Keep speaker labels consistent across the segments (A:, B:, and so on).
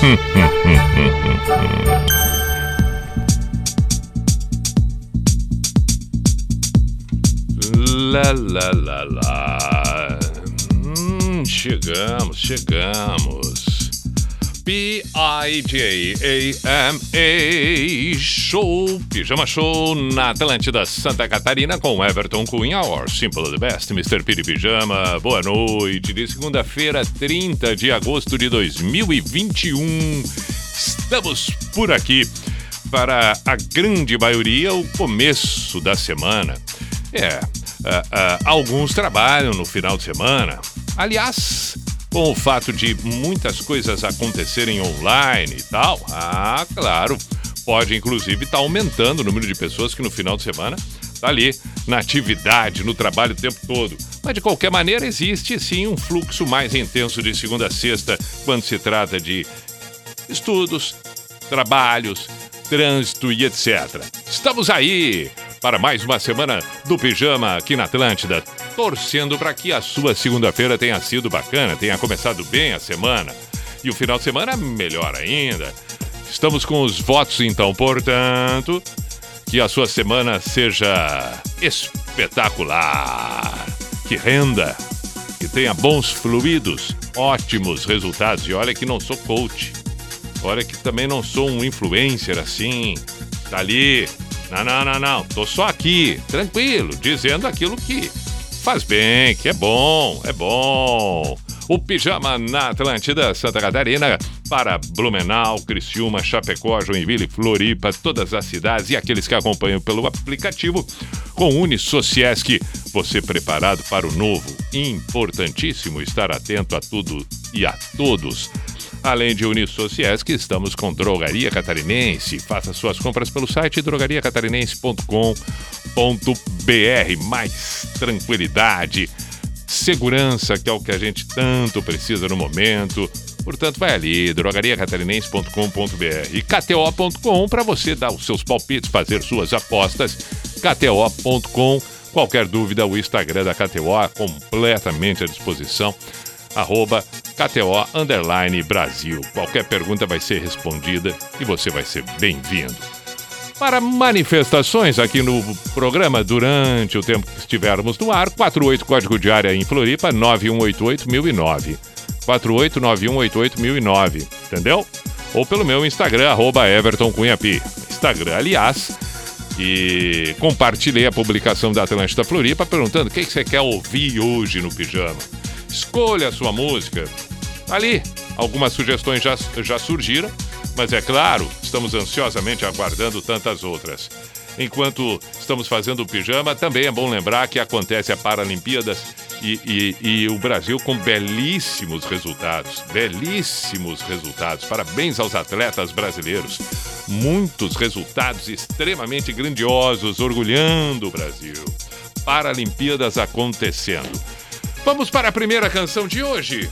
A: Lá, lá, lá, lá. Hum, chegamos, chegamos. P-I-J-A-M-A Show, Pijama Show na Atlântida Santa Catarina com Everton Cunha, or Simple the Best, Mr. Piri Pijama. Boa noite, de segunda-feira, 30 de agosto de 2021. Estamos por aqui para a grande maioria o começo da semana. É, Uh, uh, alguns trabalham no final de semana. Aliás, com o fato de muitas coisas acontecerem online e tal, ah, claro, pode inclusive estar tá aumentando o número de pessoas que no final de semana tá ali na atividade, no trabalho o tempo todo. Mas de qualquer maneira, existe sim um fluxo mais intenso de segunda a sexta quando se trata de estudos, trabalhos, trânsito e etc. Estamos aí para mais uma semana do Pijama aqui na Atlântida, torcendo para que a sua segunda-feira tenha sido bacana, tenha começado bem a semana. E o final de semana melhor ainda. Estamos com os votos então, portanto, que a sua semana seja espetacular, que renda, que tenha bons fluidos, ótimos resultados. E olha que não sou coach. Olha que também não sou um influencer assim. Tá ali não, não, não, não. Tô só aqui, tranquilo, dizendo aquilo que faz bem, que é bom, é bom. O Pijama na Atlântida, Santa Catarina, para Blumenau, Criciúma, Chapecó, Joinville, Floripa, todas as cidades e aqueles que acompanham pelo aplicativo com Unisociesc. Você preparado para o novo? Importantíssimo estar atento a tudo e a todos. Além de Unisociesc, estamos com Drogaria Catarinense. Faça suas compras pelo site drogariacatarinense.com.br. Mais tranquilidade, segurança, que é o que a gente tanto precisa no momento. Portanto, vai ali, drogariacatarinense.com.br e kto.com para você dar os seus palpites, fazer suas apostas. kto.com. Qualquer dúvida, o Instagram da KTO é completamente à disposição arroba KTO Brasil. Qualquer pergunta vai ser respondida e você vai ser bem-vindo. Para manifestações aqui no programa durante o tempo que estivermos no ar, 48 código de área em Floripa 9188009. 489188009, entendeu? Ou pelo meu Instagram, arroba Everton Cunhapi. Instagram, aliás, e compartilhei a publicação da Atlântida Floripa perguntando o que você quer ouvir hoje no pijama. Escolha a sua música. Ali, algumas sugestões já, já surgiram, mas é claro, estamos ansiosamente aguardando tantas outras. Enquanto estamos fazendo o pijama, também é bom lembrar que acontece a Paralimpíadas e, e, e, o Brasil com belíssimos resultados. Belíssimos resultados. Parabéns aos atletas brasileiros. Muitos resultados extremamente grandiosos, orgulhando o Brasil. Paralimpíadas acontecendo. Vamos para a primeira canção de hoje.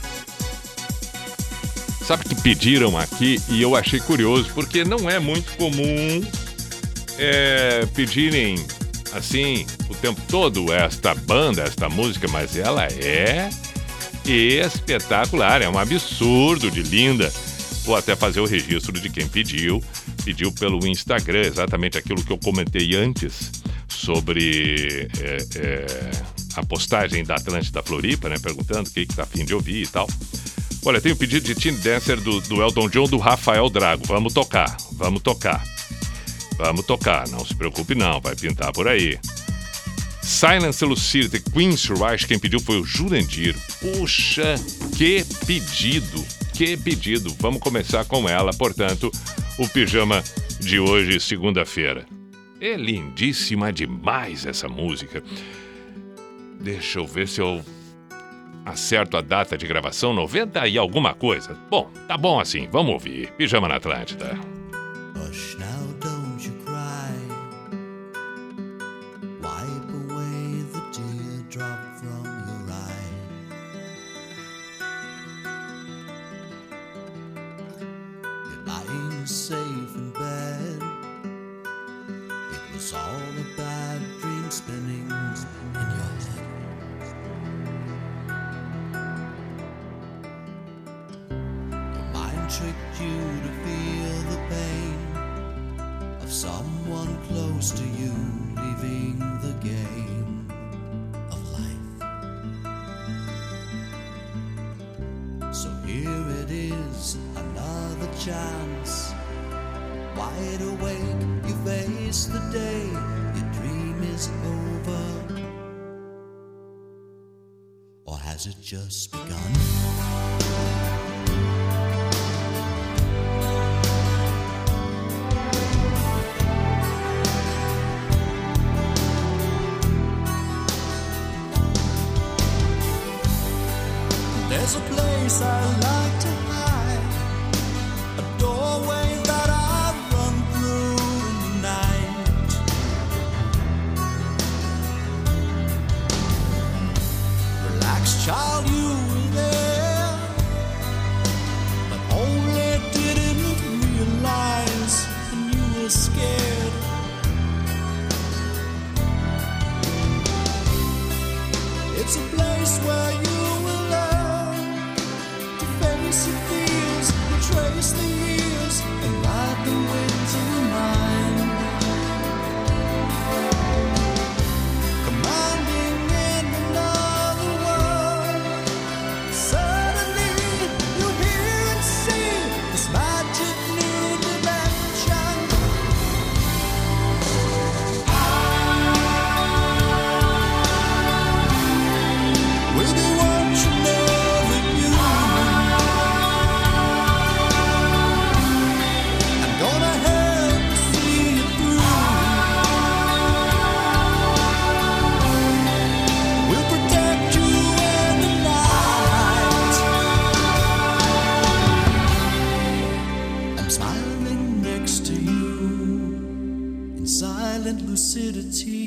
A: Pediram aqui e eu achei curioso, porque não é muito comum é, pedirem assim o tempo todo esta banda, esta música, mas ela é espetacular, é um absurdo de linda. Vou até fazer o registro de quem pediu. Pediu pelo Instagram exatamente aquilo que eu comentei antes sobre é, é, a postagem da Atlântida Floripa, né? Perguntando o que, está afim de ouvir e tal. Olha, tem o pedido de Teen Dancer do, do Elton John do Rafael Drago. Vamos tocar, vamos tocar. Vamos tocar, não se preocupe não, vai pintar por aí. Silence Lucidity, Queen's Rush, quem pediu foi o Jurandir. Puxa, que pedido, que pedido. Vamos começar com ela, portanto, o pijama de hoje, segunda-feira. É lindíssima demais essa música. Deixa eu ver se eu
B: Acerto a data de gravação 90 e alguma coisa. Bom, tá bom assim, vamos ouvir. Pijama na Atlântida. Has it just begun?
A: lucidity.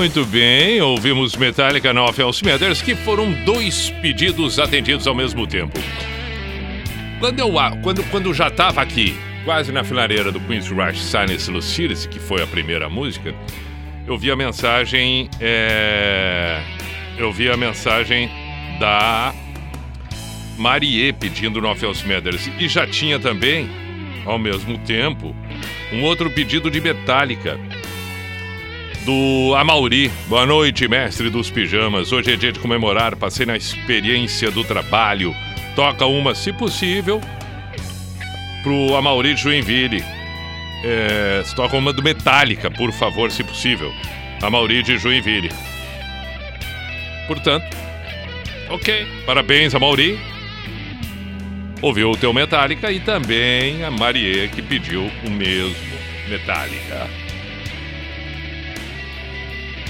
A: Muito bem. Ouvimos Metallica no Office Matters, que foram dois pedidos atendidos ao mesmo tempo. Quando eu, quando, quando já estava aqui, quase na filareira do Queen's Rush Silence Lucidity, que foi a primeira música, eu vi a mensagem. É... Eu vi a mensagem da Marie pedindo no Office Matters. E já tinha também, ao mesmo tempo, um outro pedido de Metallica do Amauri. Boa noite, mestre dos pijamas. Hoje é dia de comemorar, passei na experiência do trabalho Toca uma, se possível, pro Amauri de Joinville. É, toca uma do Metallica, por favor, se possível. Amauri de Joinville. Portanto, ok. Parabéns, Amauri. Ouviu o teu Metallica e também a Marie que pediu o mesmo Metallica.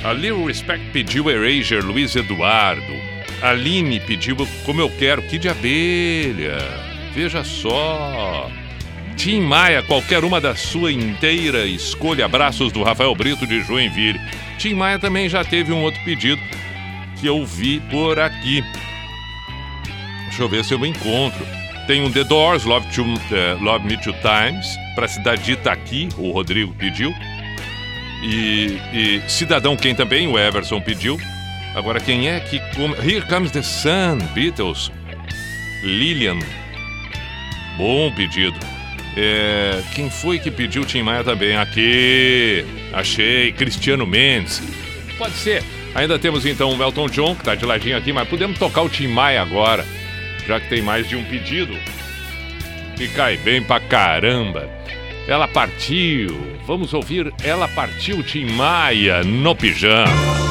A: A Little Respect pediu Erasure, Luiz Eduardo. Aline pediu como eu quero, que de abelha. Veja só. Tim Maia, qualquer uma da sua inteira escolha. Abraços do Rafael Brito de Joinville. Tim Maia também já teve um outro pedido que eu vi por aqui. Deixa eu ver se eu encontro. Tem um The Doors, Love, to, uh, Love Me Two Times, para a cidade de Itaqui, o Rodrigo pediu. E, e Cidadão Quem também, o Everson pediu. Agora, quem é que. Come... Here Comes the Sun, Beatles. Lilian. Bom pedido. É... Quem foi que pediu Tim Maia também? Aqui. Achei. Cristiano Mendes. Pode ser. Ainda temos então o Elton John, que tá de ladinho aqui, mas podemos tocar o Tim Maia agora, já que tem mais de um pedido. E cai bem pra caramba. Ela partiu. Vamos ouvir Ela Partiu Tim Maia no pijama.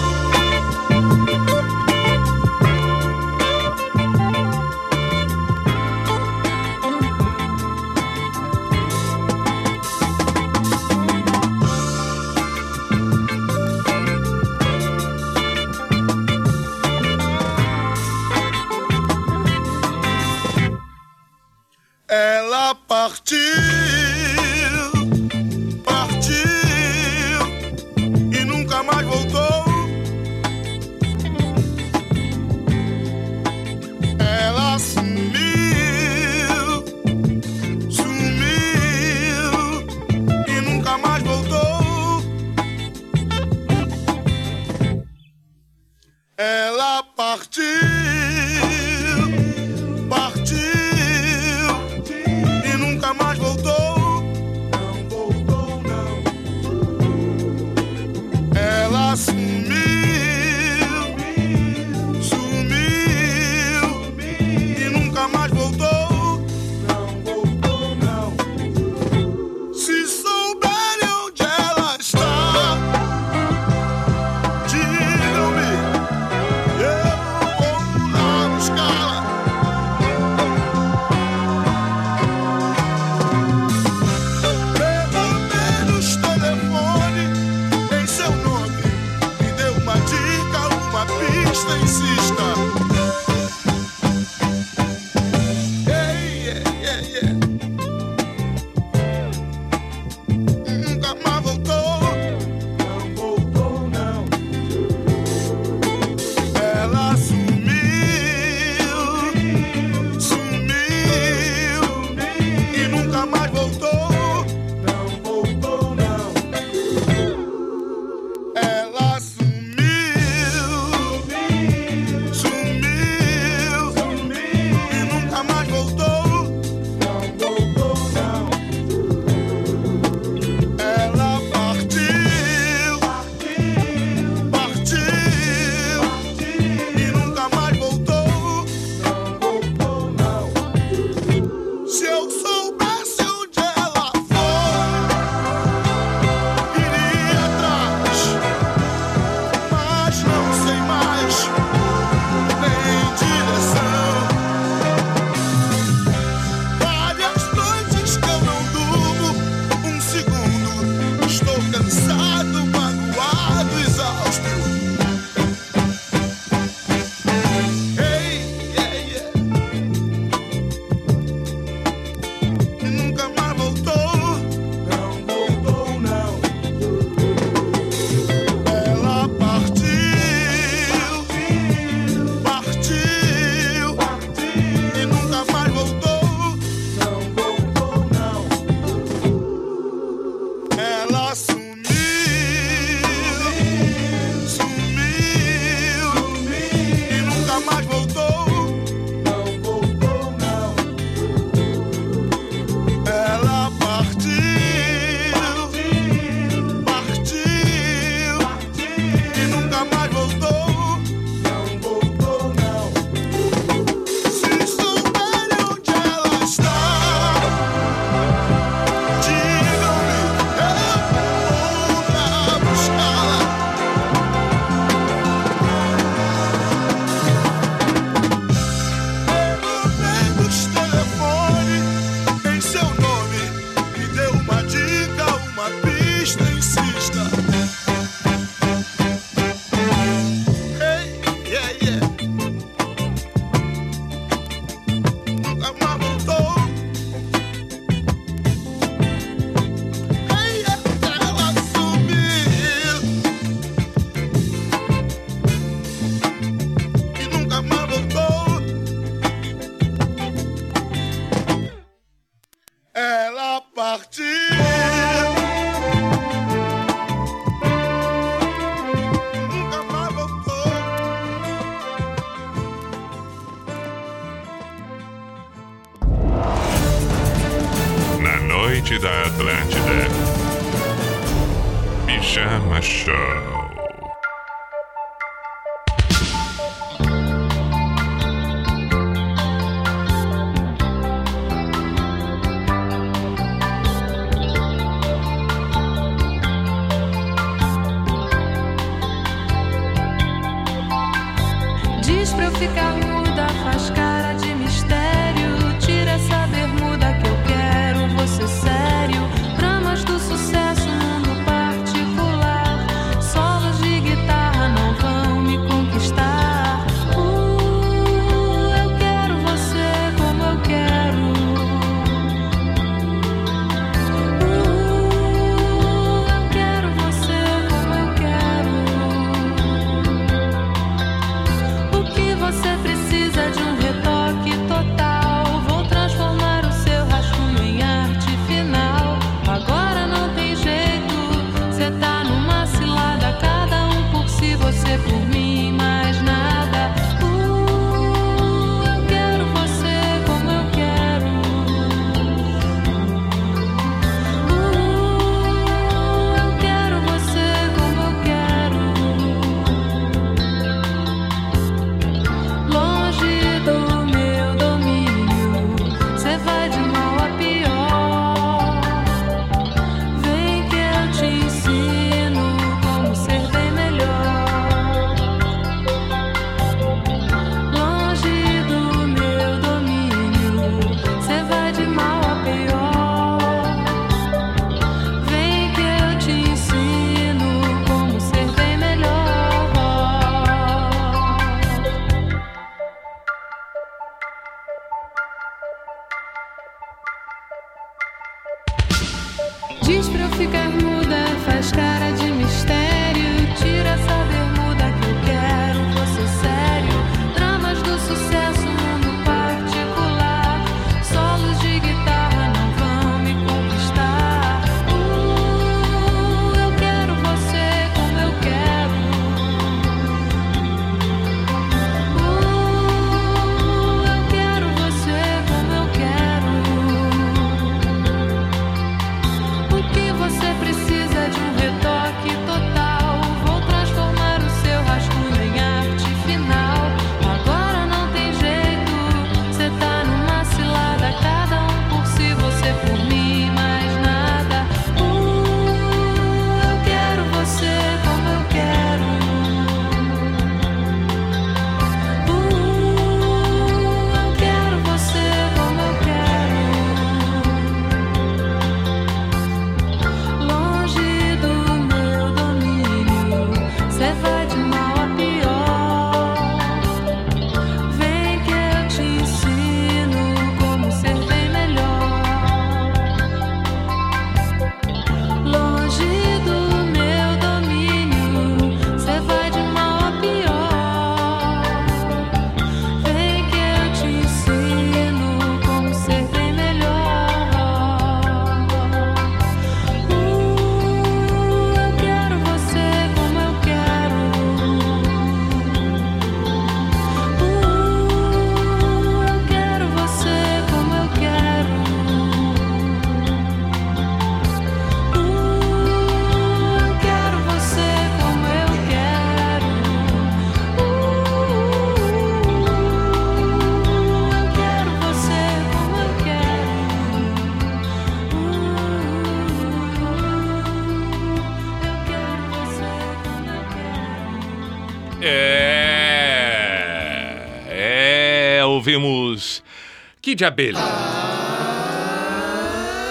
C: de
A: abelha.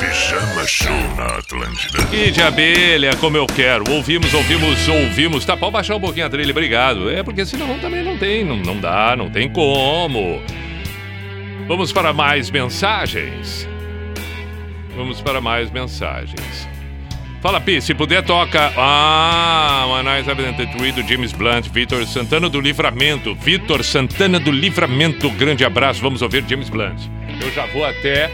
D: Pijama Show na Atlântida.
A: E de abelha, como eu quero. Ouvimos, ouvimos, ouvimos. Tá, pode baixar um pouquinho a trilha, obrigado. É porque senão também não tem, não, não dá, não tem como. Vamos para mais mensagens. Vamos para mais mensagens. Fala, Pi, se puder, toca. Ah, One Night Avenue do James Blunt, Vitor Santana do Livramento. Vitor Santana do Livramento, grande abraço. Vamos ouvir James Blunt. Eu já vou até.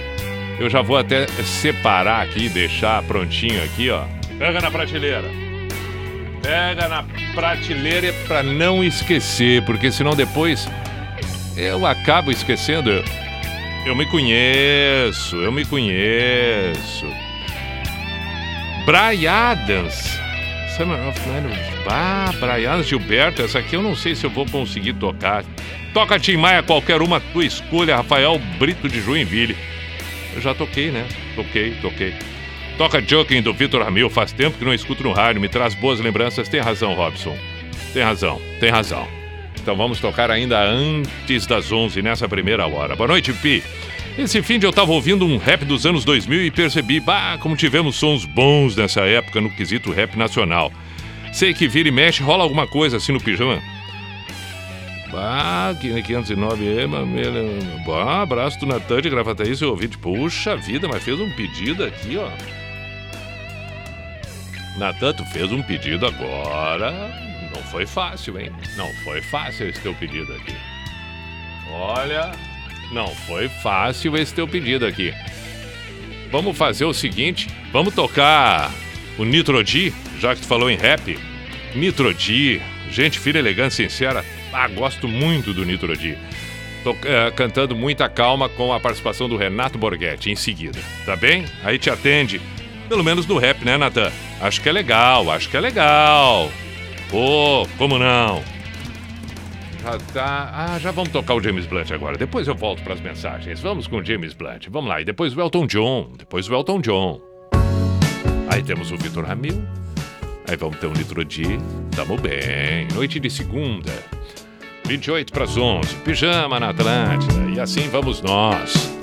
D: Eu já vou até separar aqui, deixar prontinho aqui, ó. Pega na prateleira. Pega na prateleira para não esquecer, porque senão depois eu acabo esquecendo. Eu me conheço, eu me conheço. Brian Adams. Summer of Night. Ah, Brian Gilberto, essa aqui eu não sei se eu vou conseguir tocar. Toca Tim Maia, qualquer uma, tua escolha, Rafael Brito de Joinville. Eu já toquei, né? Toquei, toquei. Toca Joking do Vitor Ramil, faz tempo que não escuto no rádio, me traz boas lembranças. Tem razão, Robson. Tem razão, tem razão. Então vamos tocar ainda antes das 11, nessa primeira hora. Boa noite, Pi. Esse fim de eu tava ouvindo um rap dos anos 2000 e percebi, bah, como tivemos sons bons nessa época no quesito rap nacional. Sei que vira e mexe, rola alguma coisa assim no pijama. Bah, 509 é, mamela. Bah, abraço do Natan de Gravataí, seu ouvinte. Puxa vida, mas fez um pedido aqui, ó. Natan, tu fez um pedido agora. Não foi fácil, hein? Não foi fácil esse teu pedido aqui. Olha, não foi fácil esse teu pedido aqui. Vamos fazer o seguinte, vamos tocar o Nitrodi, já que tu falou em rap. Nitrodi, gente fina, elegante, sincera. Ah, gosto muito do Nitrodi. Tô eh, cantando muita calma com a participação do Renato Borghetti em seguida, tá bem? Aí te atende, pelo menos no rap, né, Natan? Acho que é legal, acho que é legal. Pô, como não? Já tá. Ah, já vamos tocar o James Blunt agora. Depois eu volto para as mensagens. Vamos com o James Blunt. Vamos lá. E depois o Elton John. Depois o Elton John. Aí temos o Vitor Ramil. Aí vamos ter um litro de. Tamo bem. Noite de segunda. 28 para as 11. Pijama na Atlântida. E assim vamos nós.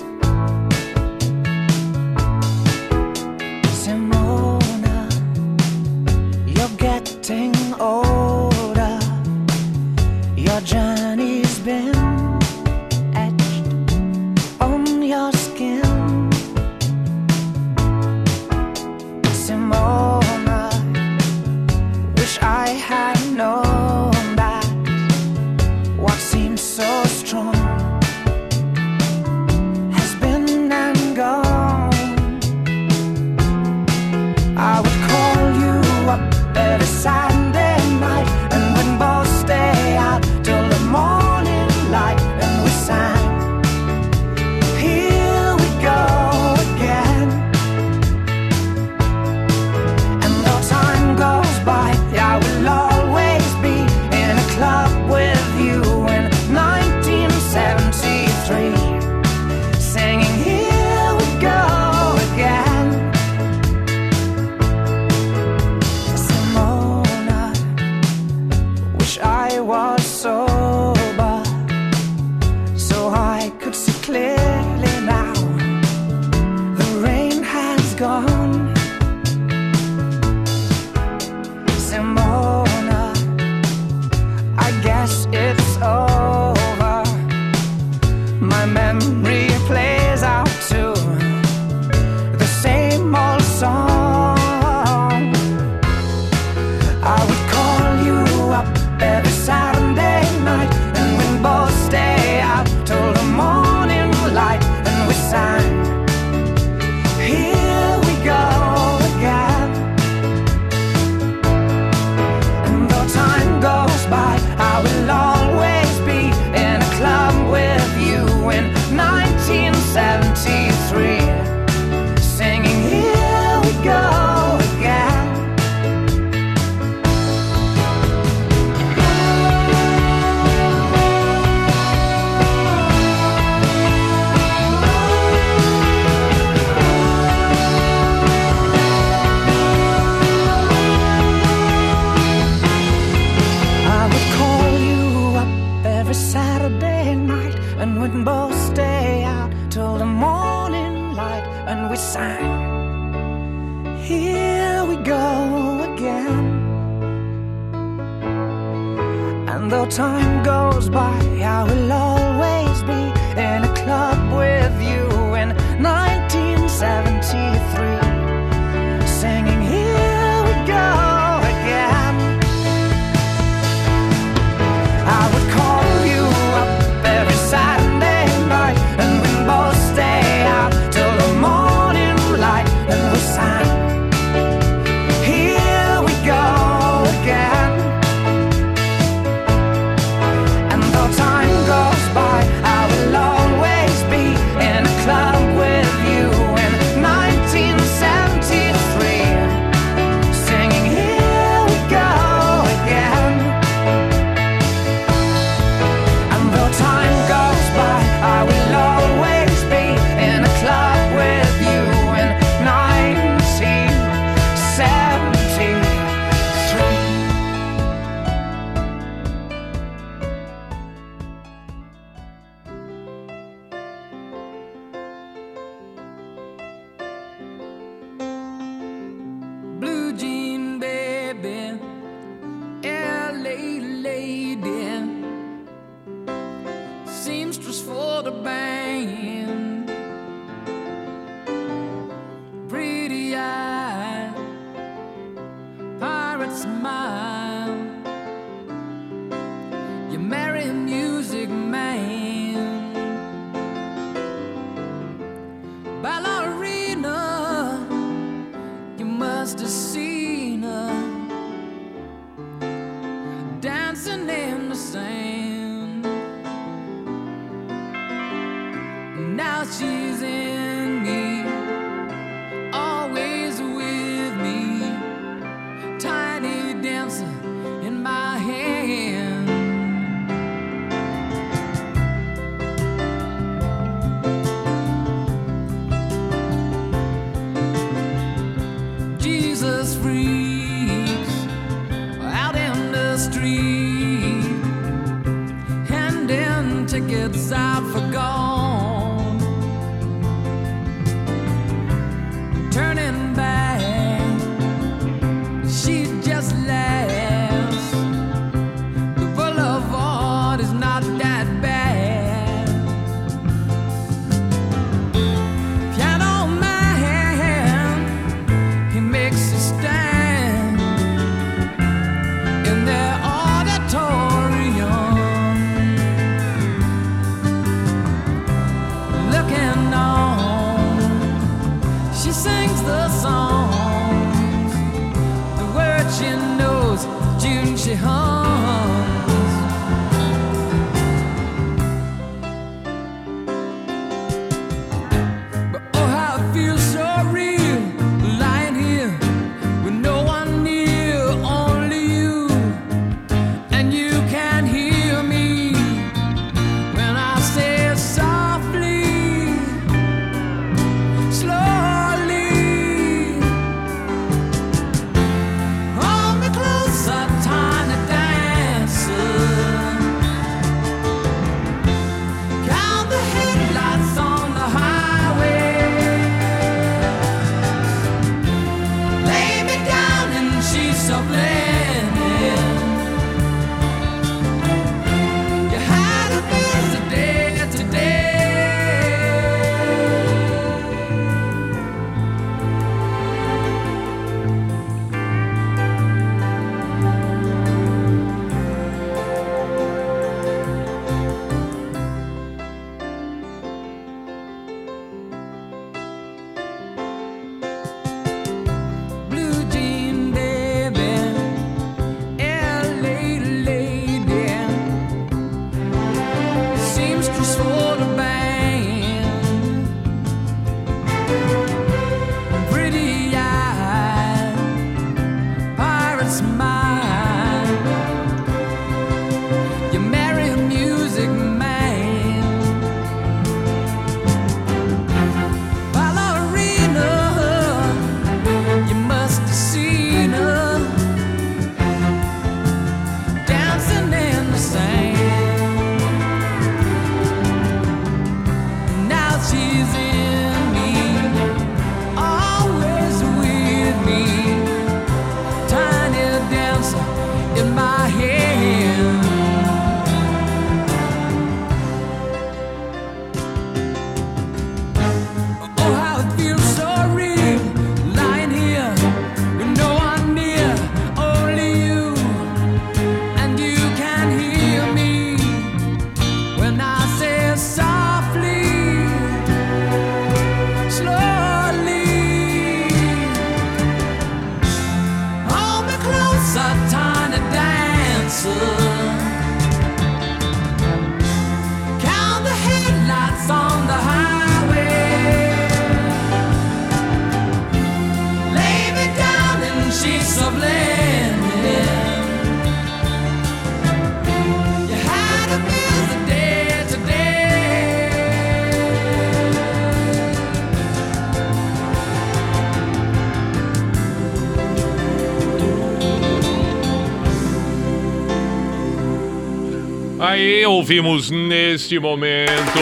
A: Ouvimos neste momento.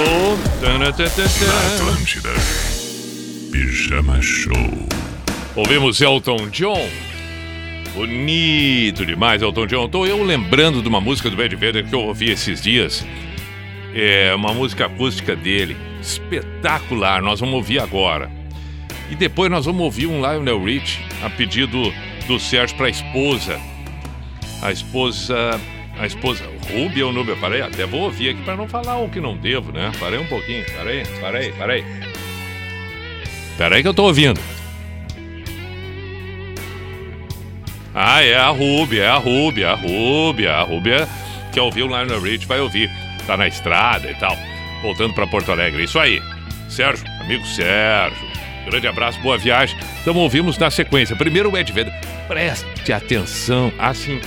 A: Tanatantantã.
D: Atlântida. Pijama Show.
A: Ouvimos Elton John. Bonito demais, Elton John. Tô eu lembrando de uma música do Bad Vader que eu ouvi esses dias. É uma música acústica dele. Espetacular. Nós vamos ouvir agora. E depois nós vamos ouvir um Lionel Rich a pedido do Sérgio para a esposa. A esposa. A esposa. Rubia ou Núbia? Parei, até vou ouvir aqui para não falar o que não devo, né? Parei um pouquinho. Parei, parei, parei. Peraí que eu tô ouvindo. Ah, é a Rúbia, é a Rúbia, a Rúbia, a Rúbia que ouviu o Lionel Rich vai ouvir. Tá na estrada e tal. Voltando pra Porto Alegre. Isso aí. Sérgio, amigo Sérgio. Grande abraço, boa viagem. Então ouvimos na sequência. Primeiro o Ed Vedder. Preste atenção. Assim,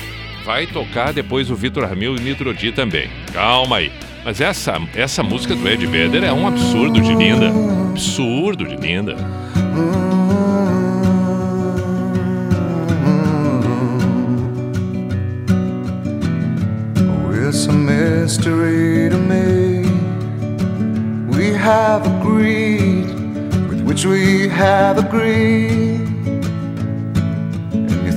A: Vai tocar depois o Vitor Ramil e Nitro D também. Calma aí. Mas essa, essa música do Ed Vedder é um absurdo de linda. Absurdo de linda. Oh, it's a mystery to me.
E: We have agreed with which we have agreed.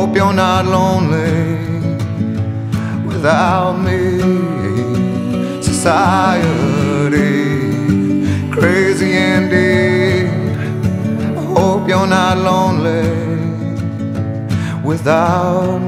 E: Hope you're not lonely without me. Society, crazy indeed. I hope you're not lonely without me.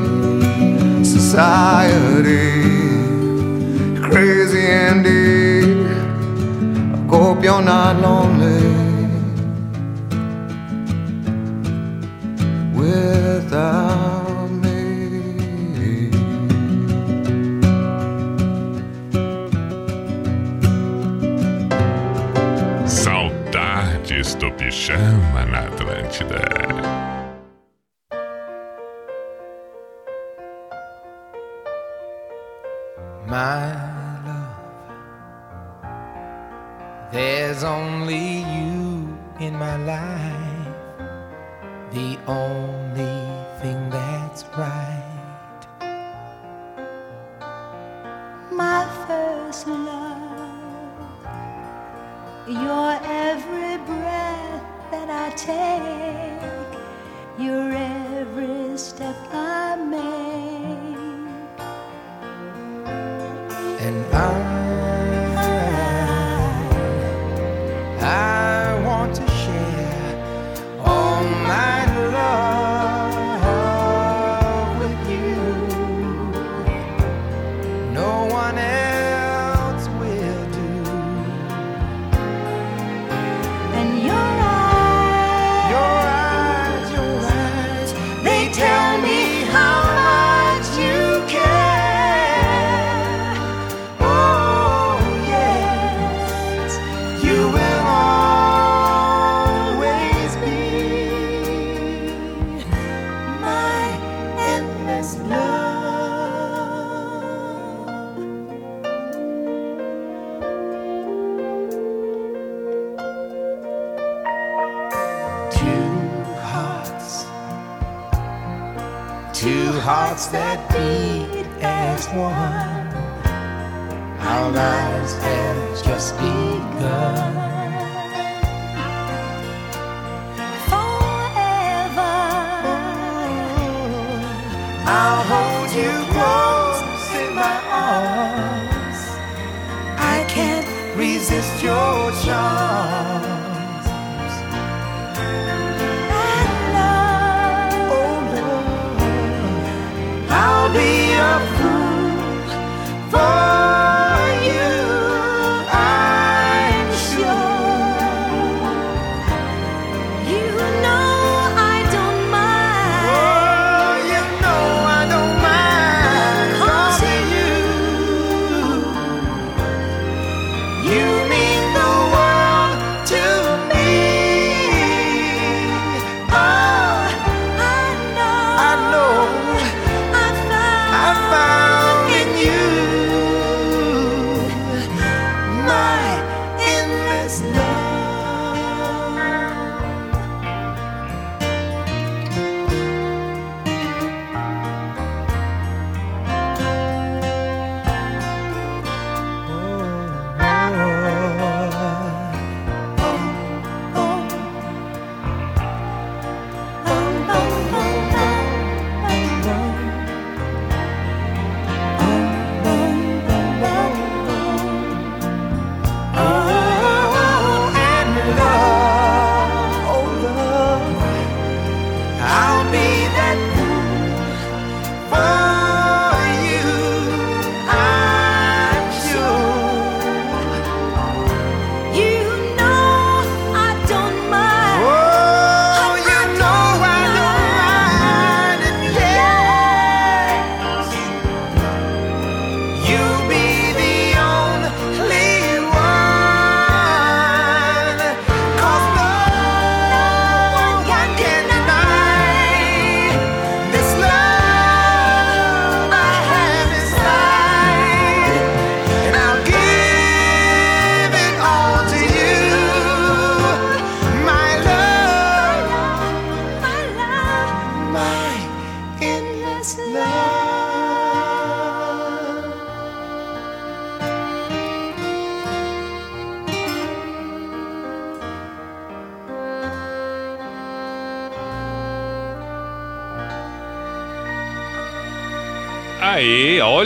E: Society, crazy indeed. I hope you're not lonely.
D: Saudades do pijama na Atlântida.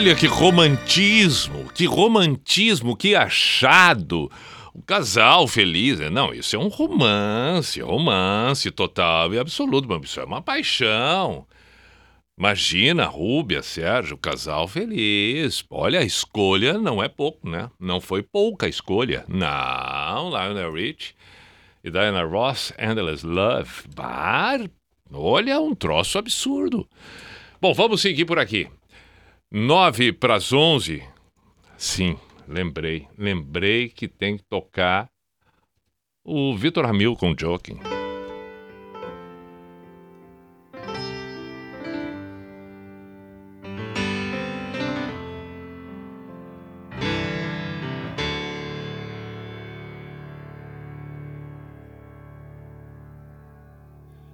A: Olha que romantismo, que romantismo, que achado. O casal feliz, né? não, isso é um romance, romance total e absoluto, mas isso é uma paixão. Imagina, Rúbia, Sérgio, casal feliz. Olha, a escolha não é pouco, né? Não foi pouca escolha. Não, Lionel Rich e Diana Ross, Endless Love. Bar, olha, um troço absurdo. Bom, vamos seguir por aqui. 9 para as 11. Sim, lembrei. Lembrei que tem que tocar o Vitor Ramil com Joking.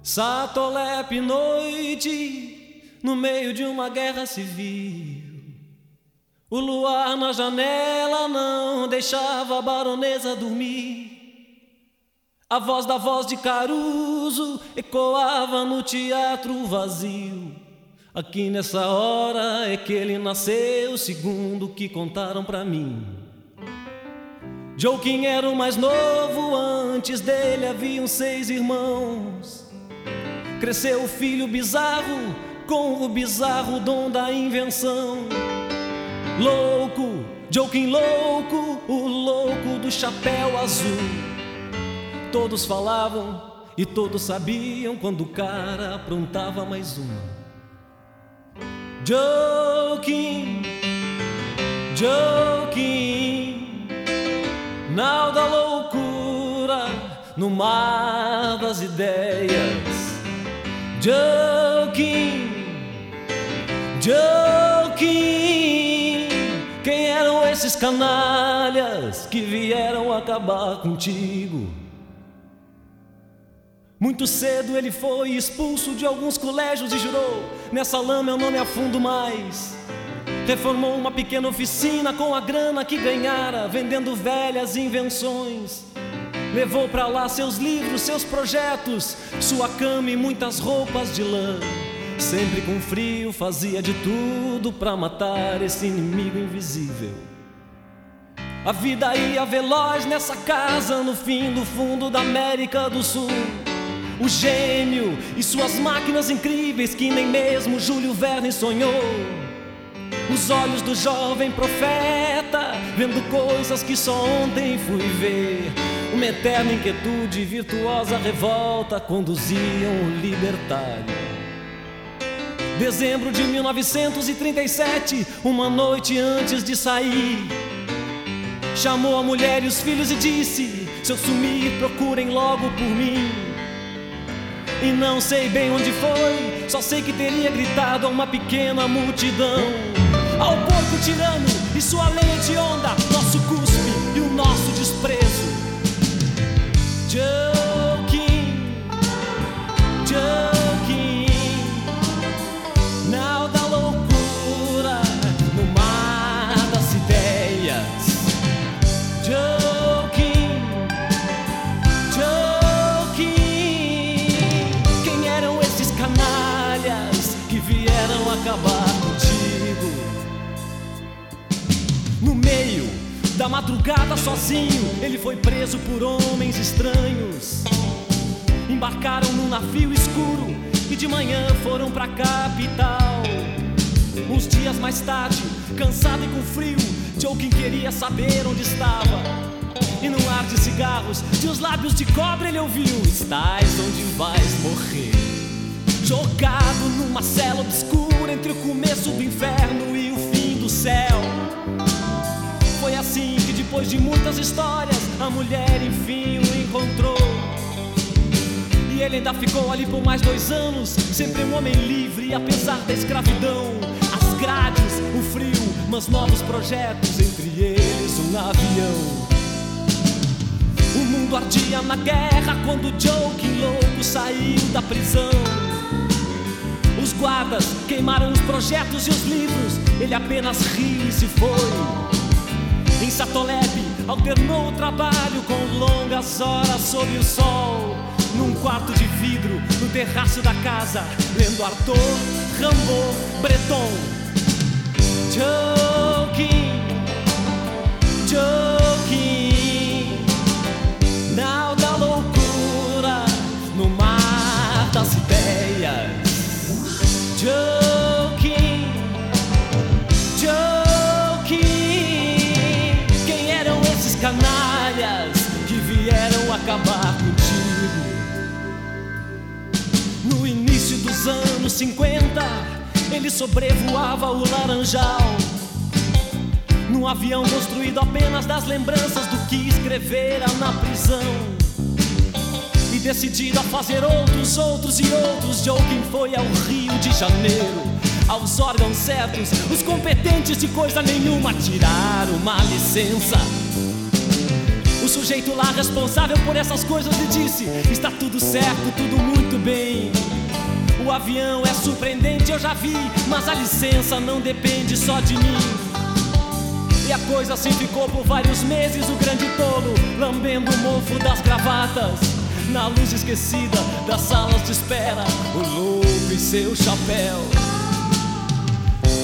F: Satolep noite, no meio de uma guerra civil. O luar na janela não deixava a baronesa dormir. A voz da voz de Caruso ecoava no teatro vazio. Aqui nessa hora é que ele nasceu, segundo que contaram pra mim. Joaquim era o mais novo, antes dele haviam seis irmãos. Cresceu o filho bizarro, com o bizarro dom da invenção. Louco, Joaquim louco, o louco do chapéu azul. Todos falavam e todos sabiam quando o cara aprontava mais uma. Joaquim, Joaquim, nau da loucura no mar das ideias. Joaquim, Joaquim, quem eram esses canalhas que vieram acabar contigo? Muito cedo ele foi expulso de alguns colégios e jurou: Nessa lama eu não me afundo mais. Reformou uma pequena oficina com a grana que ganhara, vendendo velhas invenções. Levou pra lá seus livros, seus projetos, sua cama e muitas roupas de lã. Sempre com frio, fazia de tudo pra matar esse inimigo invisível. A vida ia veloz nessa casa no fim do fundo da América do Sul. O gênio e suas máquinas incríveis que nem mesmo Júlio Verne sonhou. Os olhos do jovem profeta, vendo coisas que só ontem fui ver. Uma eterna inquietude e virtuosa revolta conduziam o libertário. Dezembro de 1937, uma noite antes de sair. Chamou a mulher e os filhos e disse: Se eu sumir, procurem logo por mim. E não sei bem onde foi, só sei que teria gritado a uma pequena multidão: Ao porco tirano e sua lei hedionda, nosso cuspe e o nosso desprezo. Joking, da madrugada, sozinho, ele foi preso por homens estranhos. Embarcaram num navio escuro e de manhã foram pra capital. Uns dias mais tarde, cansado e com frio, Joking queria saber onde estava. E num ar de cigarros, de os lábios de cobre ele ouviu: Estás onde vais morrer. Jogado numa cela obscura entre o começo do inferno e o fim do céu. Que depois de muitas histórias, a mulher enfim o encontrou. E ele ainda ficou ali por mais dois anos, sempre um homem livre, apesar da escravidão. As grades, o frio, mas novos projetos, entre eles um avião. O mundo ardia na guerra quando Joking louco saiu da prisão. Os guardas queimaram os projetos e os livros, ele apenas riu e se foi. Em Satolep, alternou o trabalho com longas horas sob o sol. Num quarto de vidro, no terraço da casa, lendo Arthur, Rimbaud, Breton. Joking, joking, nau da loucura no mar das ideias. Dos anos 50, ele sobrevoava o Laranjal. Num avião construído apenas das lembranças do que escrevera na prisão. E decidido a fazer outros, outros e outros, Joking foi ao Rio de Janeiro. Aos órgãos certos, os competentes de coisa nenhuma tiraram uma licença. O sujeito lá responsável por essas coisas lhe disse: Está tudo certo, tudo muito bem. O avião é surpreendente, eu já vi, mas a licença não depende só de mim. E a coisa assim ficou por vários meses, o grande tolo lambendo o mofo das gravatas. Na luz esquecida das salas de espera, o louco e seu chapéu.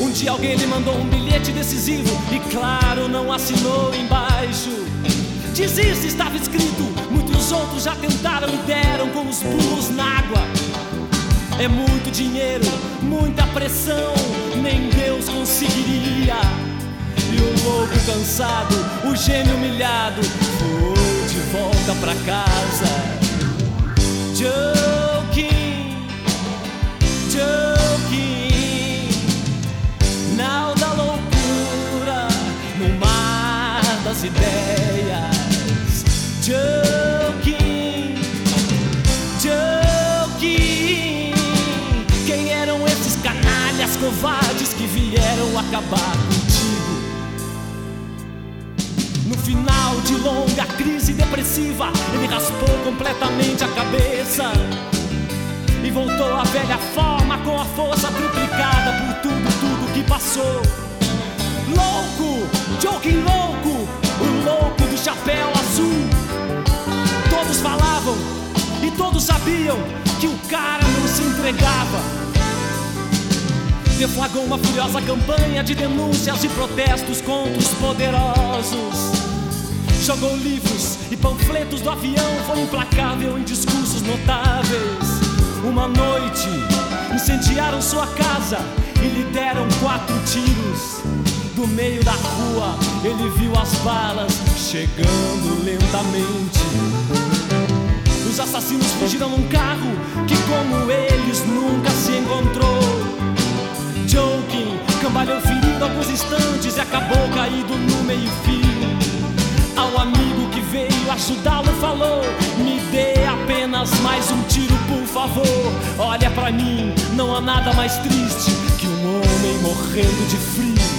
F: Um dia alguém lhe mandou um bilhete decisivo e, claro, não assinou embaixo. Desiste, estava escrito. Muitos outros já tentaram e deram com os burros na água. É muito dinheiro, muita pressão, nem Deus conseguiria. E o louco cansado, o gênio humilhado, foi de volta pra casa. Joking, joking, nau da loucura no mar das ideias. Joking, vieram acabar contigo?
G: No final de longa crise depressiva, ele raspou completamente a cabeça e voltou à velha forma com a força triplicada por tudo, tudo que passou. Louco, joking louco, o louco do chapéu azul. Todos falavam e todos sabiam que o cara não se entregava. Deflagrou uma furiosa campanha de denúncias e protestos contra os poderosos. Jogou livros e panfletos do avião, foi implacável em discursos notáveis. Uma noite incendiaram sua casa e lhe deram quatro tiros. Do meio da rua ele viu as balas chegando lentamente. Os assassinos fugiram num carro que, como eles, nunca se encontrou. Joking cambalhou ferido alguns instantes e acabou caído no meio-fio. Ao amigo que veio ajudá-lo, falou: Me dê apenas mais um tiro, por favor. Olha pra mim, não há nada mais triste que um homem morrendo de frio.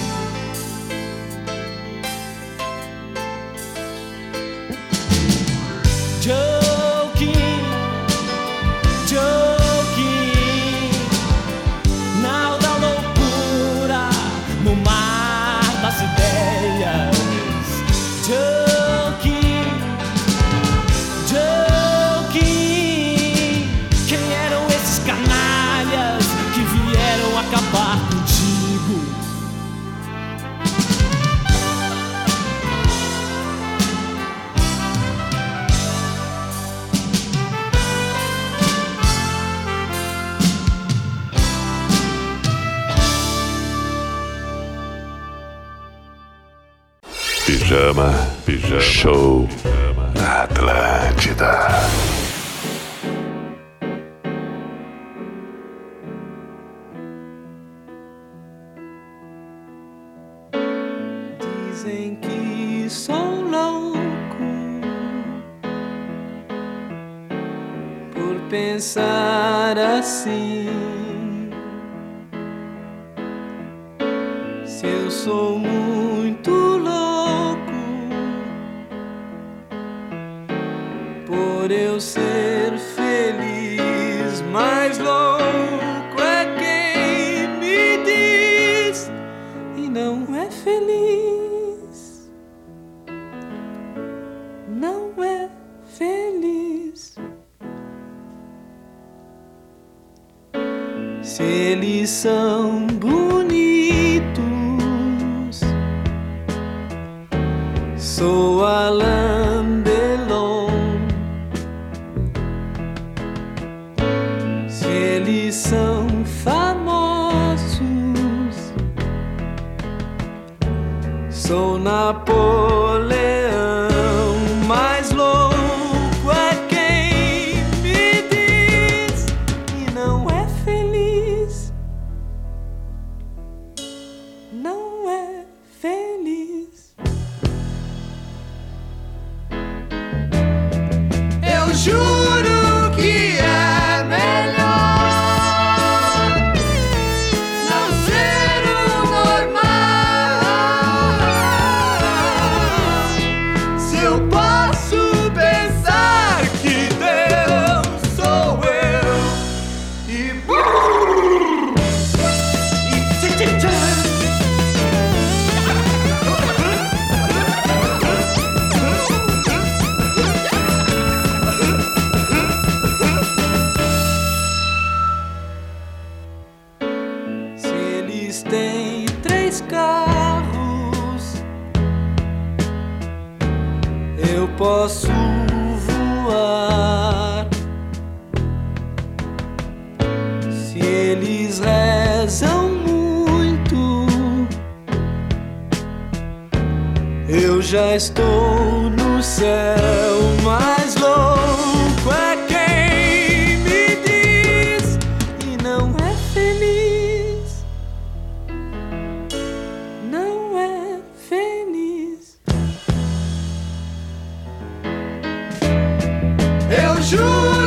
D: Estou no céu. Mais louco é quem me diz e não é feliz. Não é feliz. Eu juro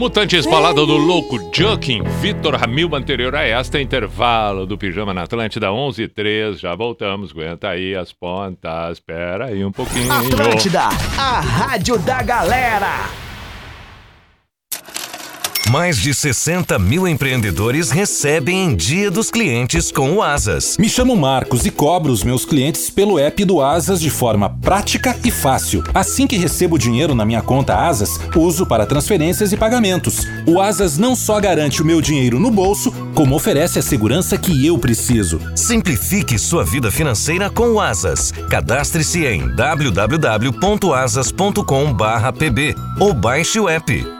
A: Mutantes Balada do Louco Jucking, Vitor Ramil anterior a esta, intervalo do Pijama na Atlântida 11 e 3, já voltamos, aguenta aí as pontas, espera aí um pouquinho.
H: Atlântida, a rádio da galera.
I: Mais de 60 mil empreendedores recebem em Dia dos Clientes com o Asas.
J: Me chamo Marcos e cobro os meus clientes pelo app do Asas de forma prática e fácil. Assim que recebo o dinheiro na minha conta Asas, uso para transferências e pagamentos. O Asas não só garante o meu dinheiro no bolso, como oferece a segurança que eu preciso.
I: Simplifique sua vida financeira com o Asas. Cadastre-se em www.asas.com/pb ou baixe o app.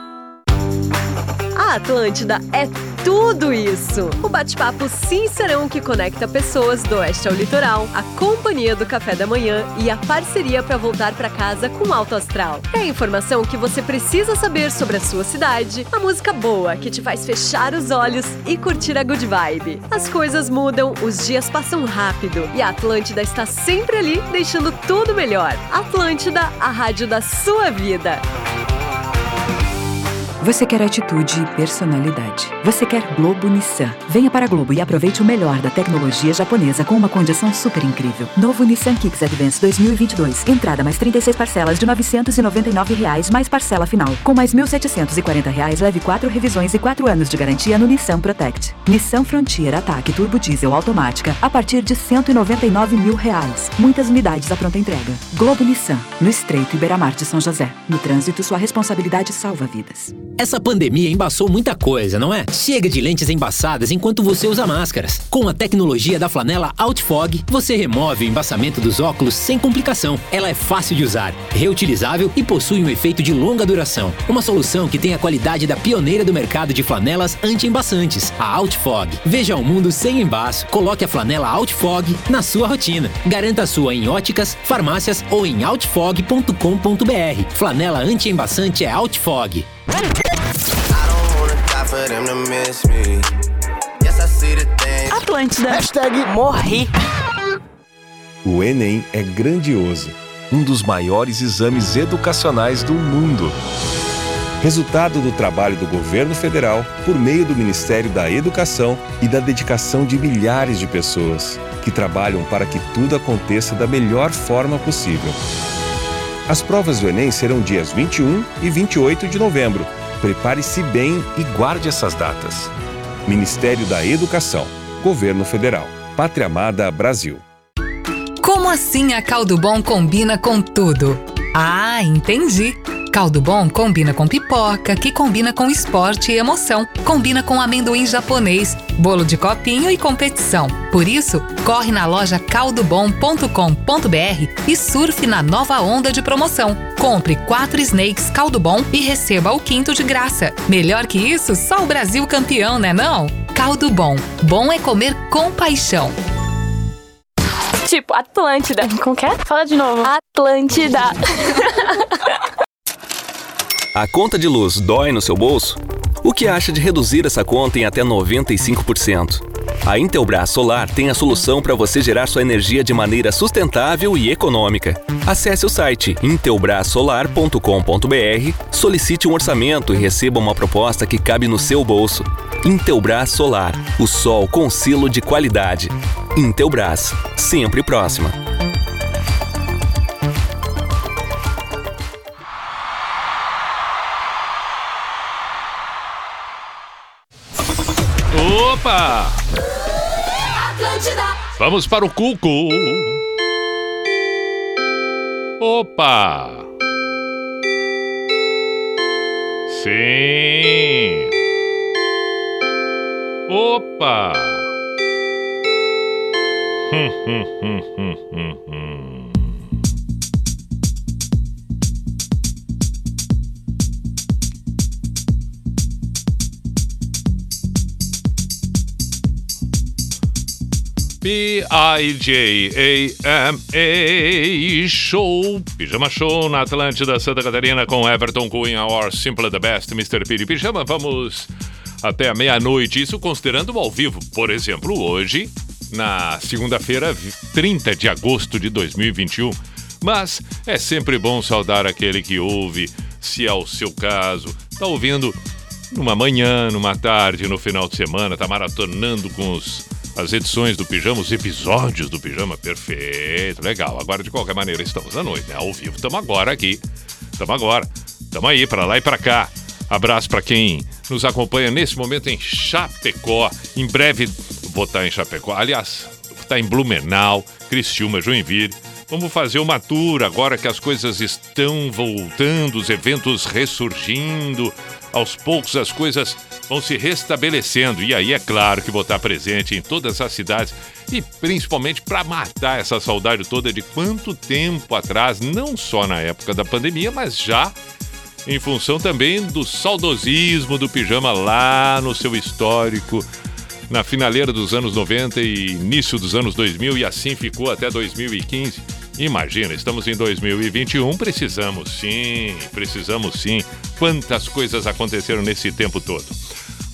K: A Atlântida é tudo isso. O bate-papo sincerão que conecta pessoas do oeste ao litoral, a companhia do café da manhã e a parceria para voltar para casa com alto astral. É a informação que você precisa saber sobre a sua cidade, a música boa que te faz fechar os olhos e curtir a good vibe. As coisas mudam, os dias passam rápido e a Atlântida está sempre ali, deixando tudo melhor. Atlântida, a rádio da sua vida.
L: Você quer atitude e personalidade. Você quer Globo Nissan. Venha para a Globo e aproveite o melhor da tecnologia japonesa com uma condição super incrível. Novo Nissan Kicks Advance 2022. Entrada mais 36 parcelas de 999 reais, mais parcela final. Com mais 1.740 reais, leve 4 revisões e 4 anos de garantia no Nissan Protect. Nissan Frontier Ataque Turbo Diesel Automática a partir de 199 mil reais. Muitas unidades à pronta entrega. Globo Nissan. No Estreito Iberamar de São José. No trânsito, sua responsabilidade salva vidas.
M: Essa pandemia embaçou muita coisa, não é? Chega de lentes embaçadas enquanto você usa máscaras. Com a tecnologia da flanela Outfog, você remove o embaçamento dos óculos sem complicação. Ela é fácil de usar, reutilizável e possui um efeito de longa duração. Uma solução que tem a qualidade da pioneira do mercado de flanelas anti-embaçantes, a Outfog. Veja o mundo sem embaço. Coloque a flanela Outfog na sua rotina. Garanta a sua em óticas, farmácias ou em outfog.com.br. Flanela anti-embaçante é Outfog.
N: Atlântida. Hashtag morri.
O: O Enem é grandioso, um dos maiores exames educacionais do mundo. Resultado do trabalho do governo federal por meio do Ministério da Educação e da dedicação de milhares de pessoas que trabalham para que tudo aconteça da melhor forma possível. As provas do Enem serão dias 21 e 28 de novembro. Prepare-se bem e guarde essas datas. Ministério da Educação, Governo Federal, Pátria Amada Brasil.
P: Como assim a caldo bom combina com tudo? Ah, entendi. Caldo bom combina com pipoca, que combina com esporte e emoção, combina com amendoim japonês, bolo de copinho e competição. Por isso, corre na loja caldobom.com.br e surfe na nova onda de promoção. Compre quatro snakes caldo bom e receba o quinto de graça. Melhor que isso, só o Brasil campeão, né não? Caldo bom. Bom é comer com paixão.
N: Tipo, Atlântida. Como que é? Fala de novo. Atlântida.
Q: A conta de luz dói no seu bolso? O que acha de reduzir essa conta em até 95%? A Intelbras Solar tem a solução para você gerar sua energia de maneira sustentável e econômica. Acesse o site intelbrasolar.com.br, solicite um orçamento e receba uma proposta que cabe no seu bolso. Intelbras Solar, o sol com selo de qualidade. Intelbras, sempre próxima.
A: Opa! Vamos para o Cuco. Opa! Sim! Opa! Hum, hum, hum, hum, hum, hum. P-I-J-A-M-A Show, Pijama Show na Atlântida Santa Catarina com Everton Cunha, or Simple the Best, Mr. Piri Pijama. Vamos até a meia-noite, isso considerando o ao vivo. Por exemplo, hoje, na segunda-feira, 30 de agosto de 2021. Mas é sempre bom saudar aquele que ouve, se é o seu caso, tá ouvindo numa manhã, numa tarde, no final de semana, tá maratonando com os as edições do Pijama, os episódios do Pijama, perfeito, legal. Agora, de qualquer maneira, estamos à noite, né? Ao vivo, estamos agora aqui. Estamos agora. Estamos aí, para lá e para cá. Abraço para quem nos acompanha nesse momento em Chapecó. Em breve vou estar em Chapecó. Aliás, vou estar em Blumenau, Criciúma, Joinville. Vamos fazer uma tour agora que as coisas estão voltando, os eventos ressurgindo. Aos poucos as coisas vão se restabelecendo. E aí é claro que vou estar presente em todas as cidades e principalmente para matar essa saudade toda de quanto tempo atrás, não só na época da pandemia, mas já em função também do saudosismo do pijama lá no seu histórico, na finaleira dos anos 90 e início dos anos 2000 e assim ficou até 2015. Imagina, estamos em 2021, precisamos sim, precisamos sim. Quantas coisas aconteceram nesse tempo todo.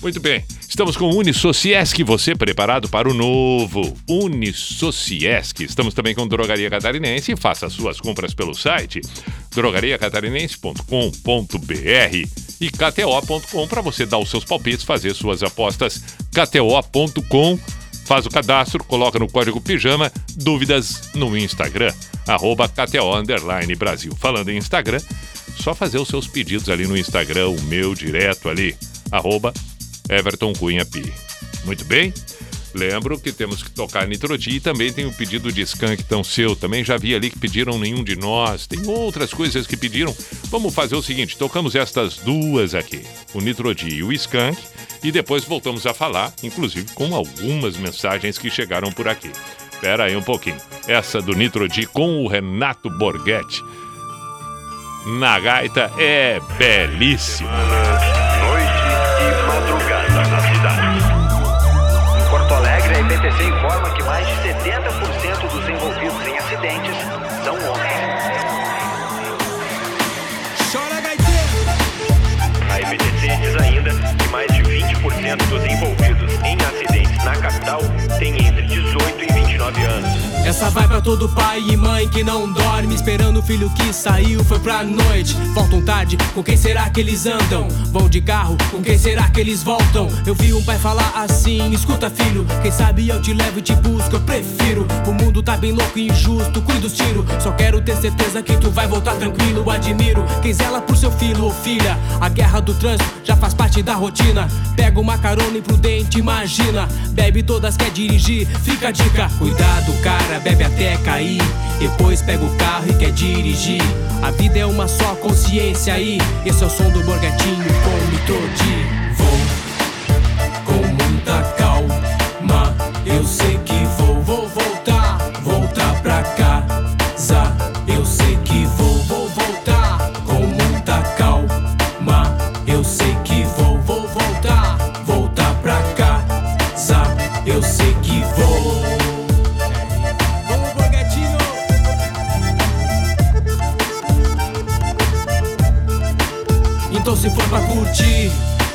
A: Muito bem, estamos com o Unisociesc, você preparado para o novo Unisociesc. Estamos também com Drogaria Catarinense, faça suas compras pelo site drogariacatarinense.com.br e kto.com para você dar os seus palpites, fazer suas apostas. kto.com Faz o cadastro, coloca no código pijama, dúvidas no Instagram, arroba KTO Underline Brasil. Falando em Instagram, só fazer os seus pedidos ali no Instagram, o meu direto ali, arroba Everton Cunha Pi. Muito bem? Lembro que temos que tocar Nitrodi e também tem o pedido de Skank tão seu. Também já vi ali que pediram nenhum de nós. Tem outras coisas que pediram. Vamos fazer o seguinte: tocamos estas duas aqui, o Nitrodi e o Skank, e depois voltamos a falar, inclusive com algumas mensagens que chegaram por aqui. Espera aí um pouquinho. Essa do Nitrodi com o Renato Borghetti. Na gaita é belíssima.
R: e madrugada na cidade. Em Porto Alegre, a IPTC informa que mais de 70% dos envolvidos em acidentes são homens.
S: Chora, gaiteiro!
R: A IPTC diz ainda que mais de 20% dos envolvidos em acidentes na capital têm entre 18 e 29 anos.
S: Essa vai pra todo pai e mãe que não dorme Esperando o filho que saiu, foi pra noite. Voltam tarde, com quem será que eles andam? Vão de carro, com quem será que eles voltam? Eu vi um pai falar assim, escuta filho Quem sabe eu te levo e te busco, eu prefiro. O mundo tá bem louco e injusto, cuida os tiros Só quero ter certeza que tu vai voltar tranquilo Admiro. Quem zela por seu filho ou filha. A guerra do trânsito já faz parte da rotina. Pega uma carona imprudente, imagina. Bebe todas, quer dirigir, fica a dica. Cuidado cara, bebe até cair. Depois pega o carro e quer dirigir. A vida é uma só consciência aí. Esse é o som do Borgatinho com Nitrodi Vou com muita calma. Eu sei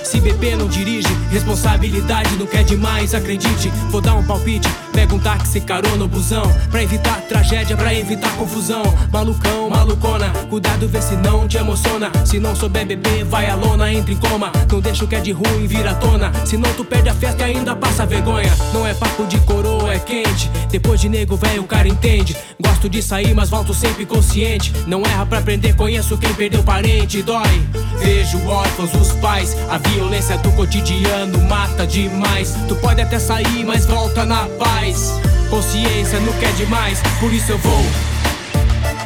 S: se beber não dirige, responsabilidade não quer demais, acredite. Vou dar um palpite, pega um táxi, carona ou busão. Pra evitar tragédia, pra evitar confusão. Malucão, malucona, cuidado, vê se não te emociona. Se não souber beber, vai à lona, entra em coma. Não deixa o que é de ruim vir à tona. Senão tu perde a festa e ainda passa vergonha. Não é papo de coroa, é quente. Depois de nego velho, o cara entende. Gosto de sair, mas volto sempre consciente. Não erra pra aprender, conheço quem perdeu parente. Dói, vejo órfãos, os pais. A violência do cotidiano mano, mata demais. Tu pode até sair, mas volta na paz. Consciência não quer demais, por isso eu vou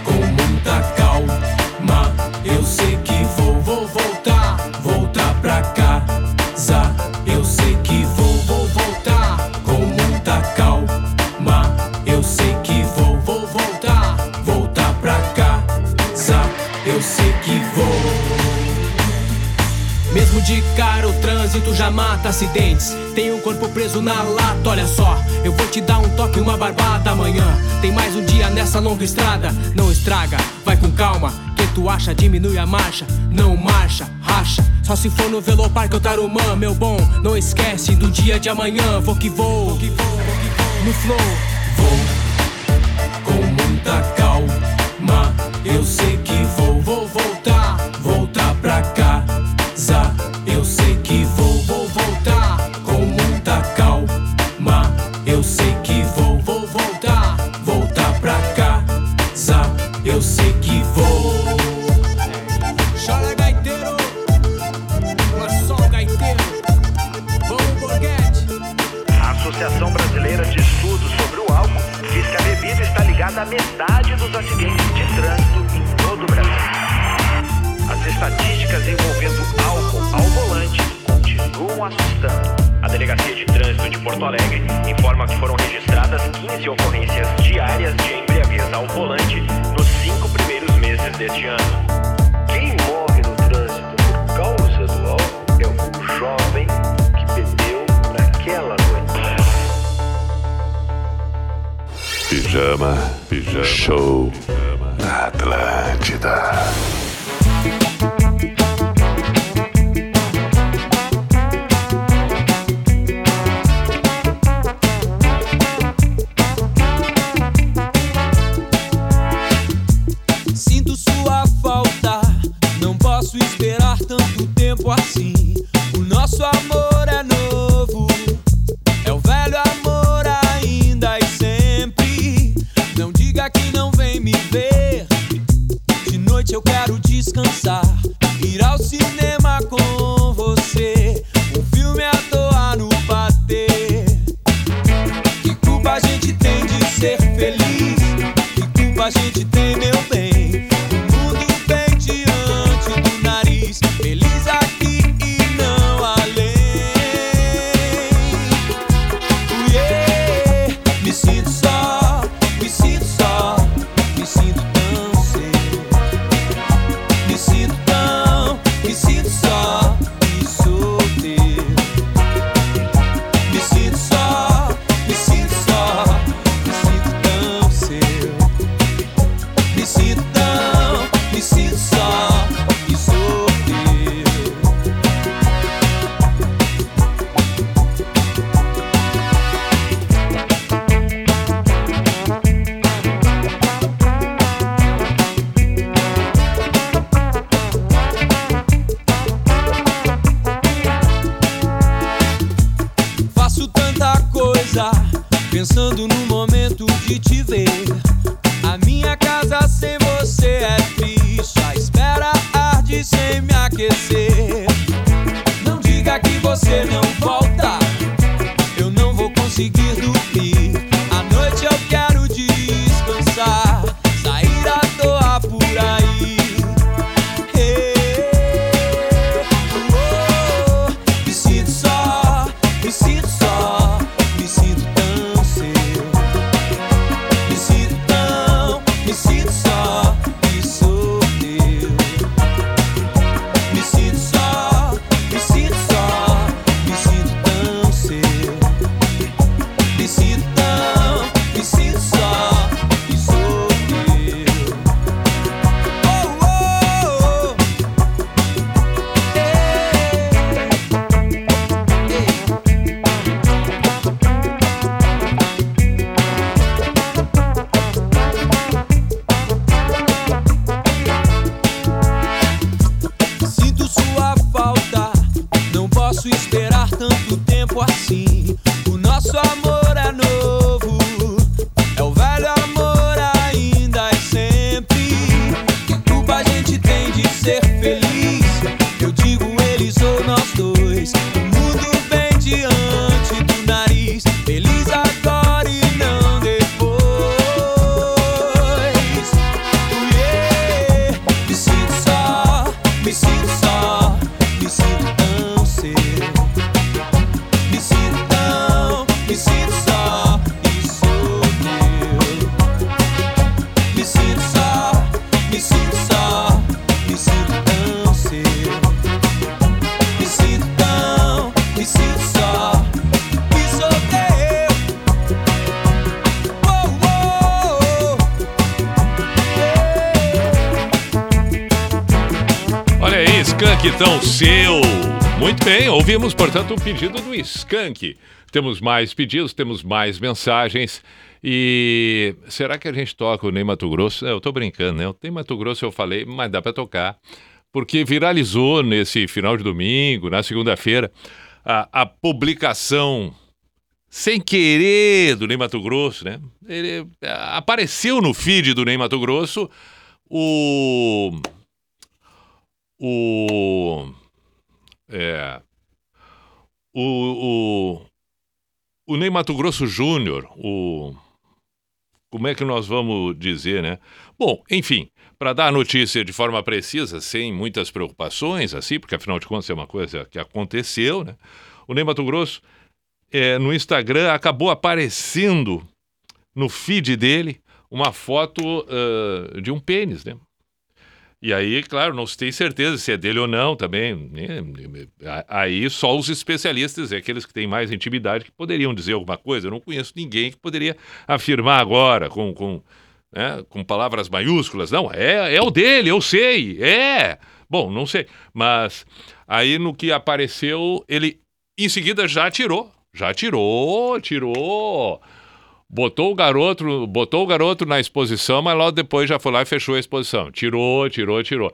S: com muita calma. Eu sei que vou, vou voltar, voltar pra casa. Eu sei que de cara, o trânsito já mata acidentes. Tem um corpo preso na lata, olha só. Eu vou te dar um toque, uma barbada amanhã. Tem mais um dia nessa longa estrada. Não estraga, vai com calma. Que tu acha, diminui a marcha. Não marcha, racha. Só se for no velopar que eu Tarumã, meu bom. Não esquece do dia de amanhã. Vou que vou, vou que vou, vou que vou. No flow, vou com muita calma. Eu sei que vou, vou, vou. tu amor. Tão seu.
A: Muito bem, ouvimos, portanto, o pedido do Skank. Temos mais pedidos, temos mais mensagens. E será que a gente toca o Ney Mato Grosso? Eu tô brincando, né? O Ney Mato Grosso eu falei, mas dá para tocar. Porque viralizou nesse final de domingo, na segunda-feira, a, a publicação sem querer do Ney Mato Grosso, né? Ele ah, apareceu no feed do Ney Mato Grosso o o é o, o o Ney Mato Grosso Júnior, o como é que nós vamos dizer, né? Bom, enfim, para dar a notícia de forma precisa, sem muitas preocupações, assim, porque afinal de contas é uma coisa que aconteceu, né? O Ney Mato Grosso é, no Instagram acabou aparecendo no feed dele uma foto ah, de um pênis, né? E aí, claro, não se tem certeza se é dele ou não também. né? Aí só os especialistas, é aqueles que têm mais intimidade, que poderiam dizer alguma coisa. Eu não conheço ninguém que poderia afirmar agora com, com, né, com palavras maiúsculas. Não, é, é o dele, eu sei, é. Bom, não sei. Mas aí no que apareceu, ele em seguida já tirou. Já tirou, tirou. Botou o garoto, botou o garoto na exposição, mas logo depois já foi lá e fechou a exposição. Tirou, tirou, tirou.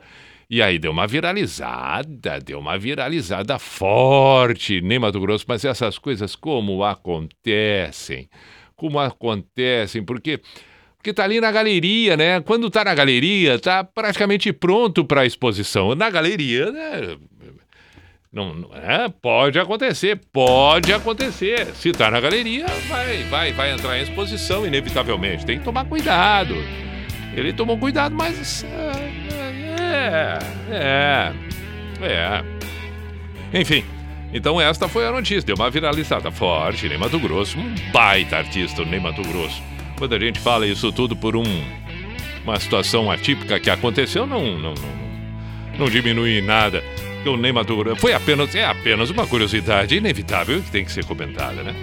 A: E aí deu uma viralizada, deu uma viralizada forte, nem Mato Grosso, mas essas coisas como acontecem, como acontecem, porque porque tá ali na galeria, né? Quando tá na galeria, tá praticamente pronto para a exposição. Na galeria, né? Não, não é? Pode acontecer, pode acontecer. Se tá na galeria, vai, vai, vai entrar em exposição, inevitavelmente. Tem que tomar cuidado. Ele tomou cuidado, mas. É, é, é. Enfim, então esta foi a notícia. Deu uma viralizada forte. Ney Mato Grosso, um baita artista, o Ney Mato Grosso. Quando a gente fala isso tudo por um, uma situação atípica que aconteceu, não, não, não, não diminui nada. Porque o Ney Grosso foi apenas, é apenas uma curiosidade inevitável que tem que ser comentada, né?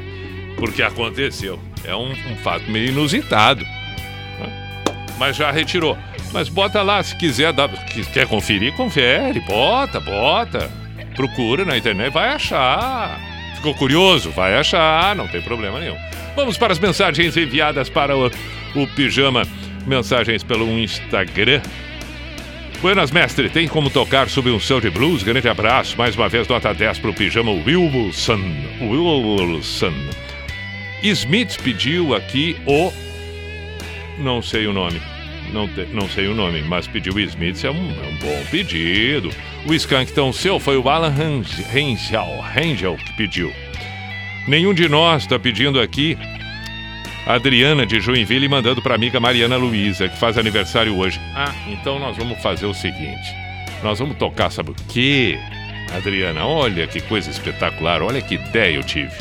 A: Porque aconteceu. É um, um fato meio inusitado. né? Mas já retirou. Mas bota lá, se quiser, que- quer conferir, confere. Bota, bota. Procura na internet, vai achar. Ficou curioso? Vai achar, não tem problema nenhum. Vamos para as mensagens enviadas para o, o Pijama. Mensagens pelo Instagram. Buenas, mestre. Tem como tocar sob um céu de blues? Grande abraço. Mais uma vez, nota 10 para o Pijama Wilson. Wilson. Smith pediu aqui o... Não sei o nome. Não, te- não sei o nome, mas pediu Smith, é um, é um bom pedido. O Skank então seu foi o Alan Rangel, Rangel que pediu. Nenhum de nós está pedindo aqui. Adriana de Joinville mandando para amiga Mariana Luiza, que faz aniversário hoje. Ah, então nós vamos fazer o seguinte. Nós vamos tocar, sabe o quê? Adriana, olha que coisa espetacular, olha que ideia eu tive.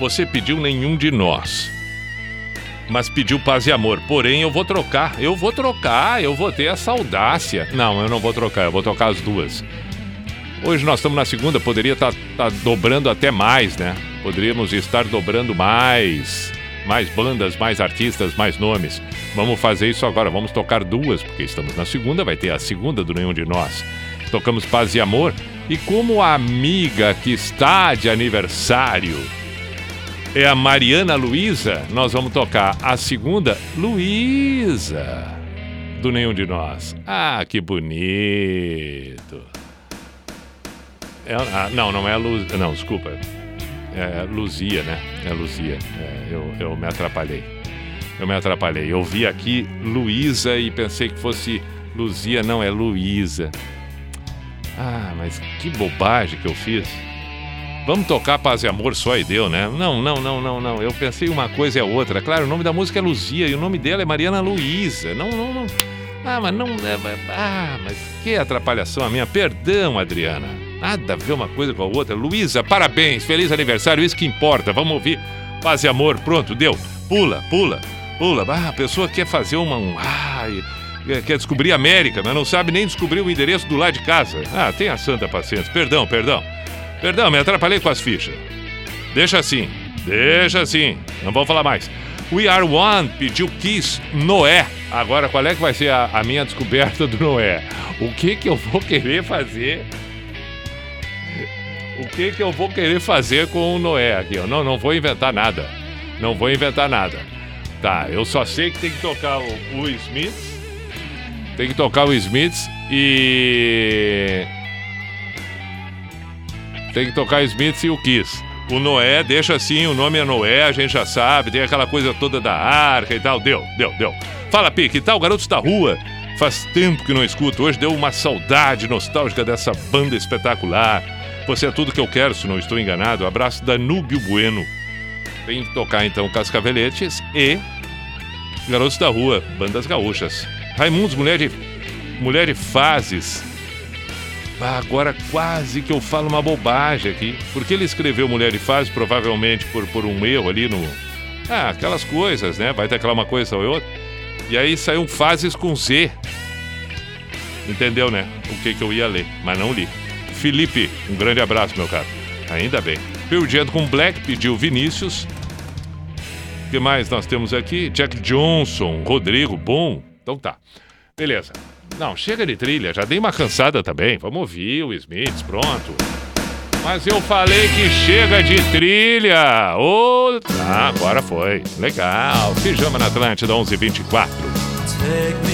A: Você pediu nenhum de nós mas pediu paz e amor. Porém, eu vou trocar, eu vou trocar, eu vou ter essa audácia. Não, eu não vou trocar, eu vou trocar as duas. Hoje nós estamos na segunda, poderia estar dobrando até mais, né? Poderíamos estar dobrando mais, mais bandas, mais artistas, mais nomes. Vamos fazer isso agora, vamos tocar duas, porque estamos na segunda, vai ter a segunda do Nenhum de Nós. Tocamos Paz e Amor. E como a amiga que está de aniversário é a Mariana Luísa, nós vamos tocar a segunda, Luísa, do Nenhum de Nós. Ah, que bonito. É- ah, não, não é a Luz. Não, desculpa. É Luzia, né? É Luzia. É, eu, eu me atrapalhei. Eu me atrapalhei. Eu vi aqui Luísa e pensei que fosse Luzia, não, é Luísa. Ah, mas que bobagem que eu fiz. Vamos tocar Paz e Amor só e deu, né? Não, não, não, não, não. Eu pensei uma coisa é outra. Claro, o nome da música é Luzia e o nome dela é Mariana Luísa. Não, não, não. Ah, mas não. é, Ah, mas que atrapalhação a minha. Perdão, Adriana. Nada a ver uma coisa com a outra. Luísa, parabéns. Feliz aniversário. Isso que importa. Vamos ouvir Paz e Amor. Pronto, deu. Pula, pula, pula. Ah, a pessoa quer fazer uma. Um... Ai, quer descobrir a América, mas não sabe nem descobrir o endereço do lado de casa. Ah, tenha santa paciência. Perdão, perdão. Perdão, me atrapalhei com as fichas. Deixa assim, deixa assim. Não vou falar mais. We Are One pediu Kiss Noé. Agora, qual é que vai ser a, a minha descoberta do Noé? O que que eu vou querer fazer? O que que eu vou querer fazer com o Noé aqui? ó? não, não vou inventar nada. Não vou inventar nada. Tá, eu só sei que tem que tocar o, o Smiths. Tem que tocar o Smiths e. Tem que tocar o Smiths e o Kiss. O Noé, deixa assim, o nome é Noé, a gente já sabe, tem aquela coisa toda da arca e tal. Deu, deu, deu. Fala, Pi, que tal, Garotos da Rua? Faz tempo que não escuto. Hoje deu uma saudade nostálgica dessa banda espetacular. Você é tudo que eu quero, se não estou enganado. Abraço da Núbio Bueno. Que tocar então Cascaveletes e Garotos da Rua, Bandas Gaúchas. Raimundos, Mulher de, Mulher de Fases. Ah, agora quase que eu falo uma bobagem aqui. Porque ele escreveu Mulher de Fases, provavelmente por, por um erro ali no. Ah, aquelas coisas, né? Vai teclar uma coisa ou outra. E aí saiu Fases com Z. Entendeu, né? O que, que eu ia ler, mas não li. Felipe, um grande abraço, meu caro. Ainda bem. Jam com Black pediu Vinícius. O que mais nós temos aqui? Jack Johnson, Rodrigo, bom. Então tá. Beleza. Não, chega de trilha, já dei uma cansada também. Vamos ouvir o Smiths, pronto. Mas eu falei que chega de trilha. Ô, ah, agora foi. Legal. Pijama na Atlântida 1124.
T: Take me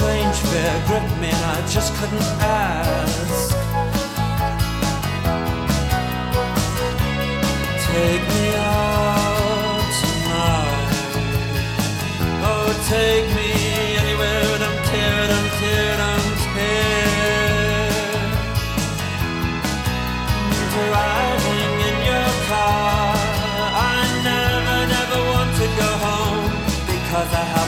T: strange fear gripped me, and I just couldn't ask. Take me out tonight. Oh, take me anywhere. Don't care, don't care, don't care. Driving in your car. I never, never want to go home because I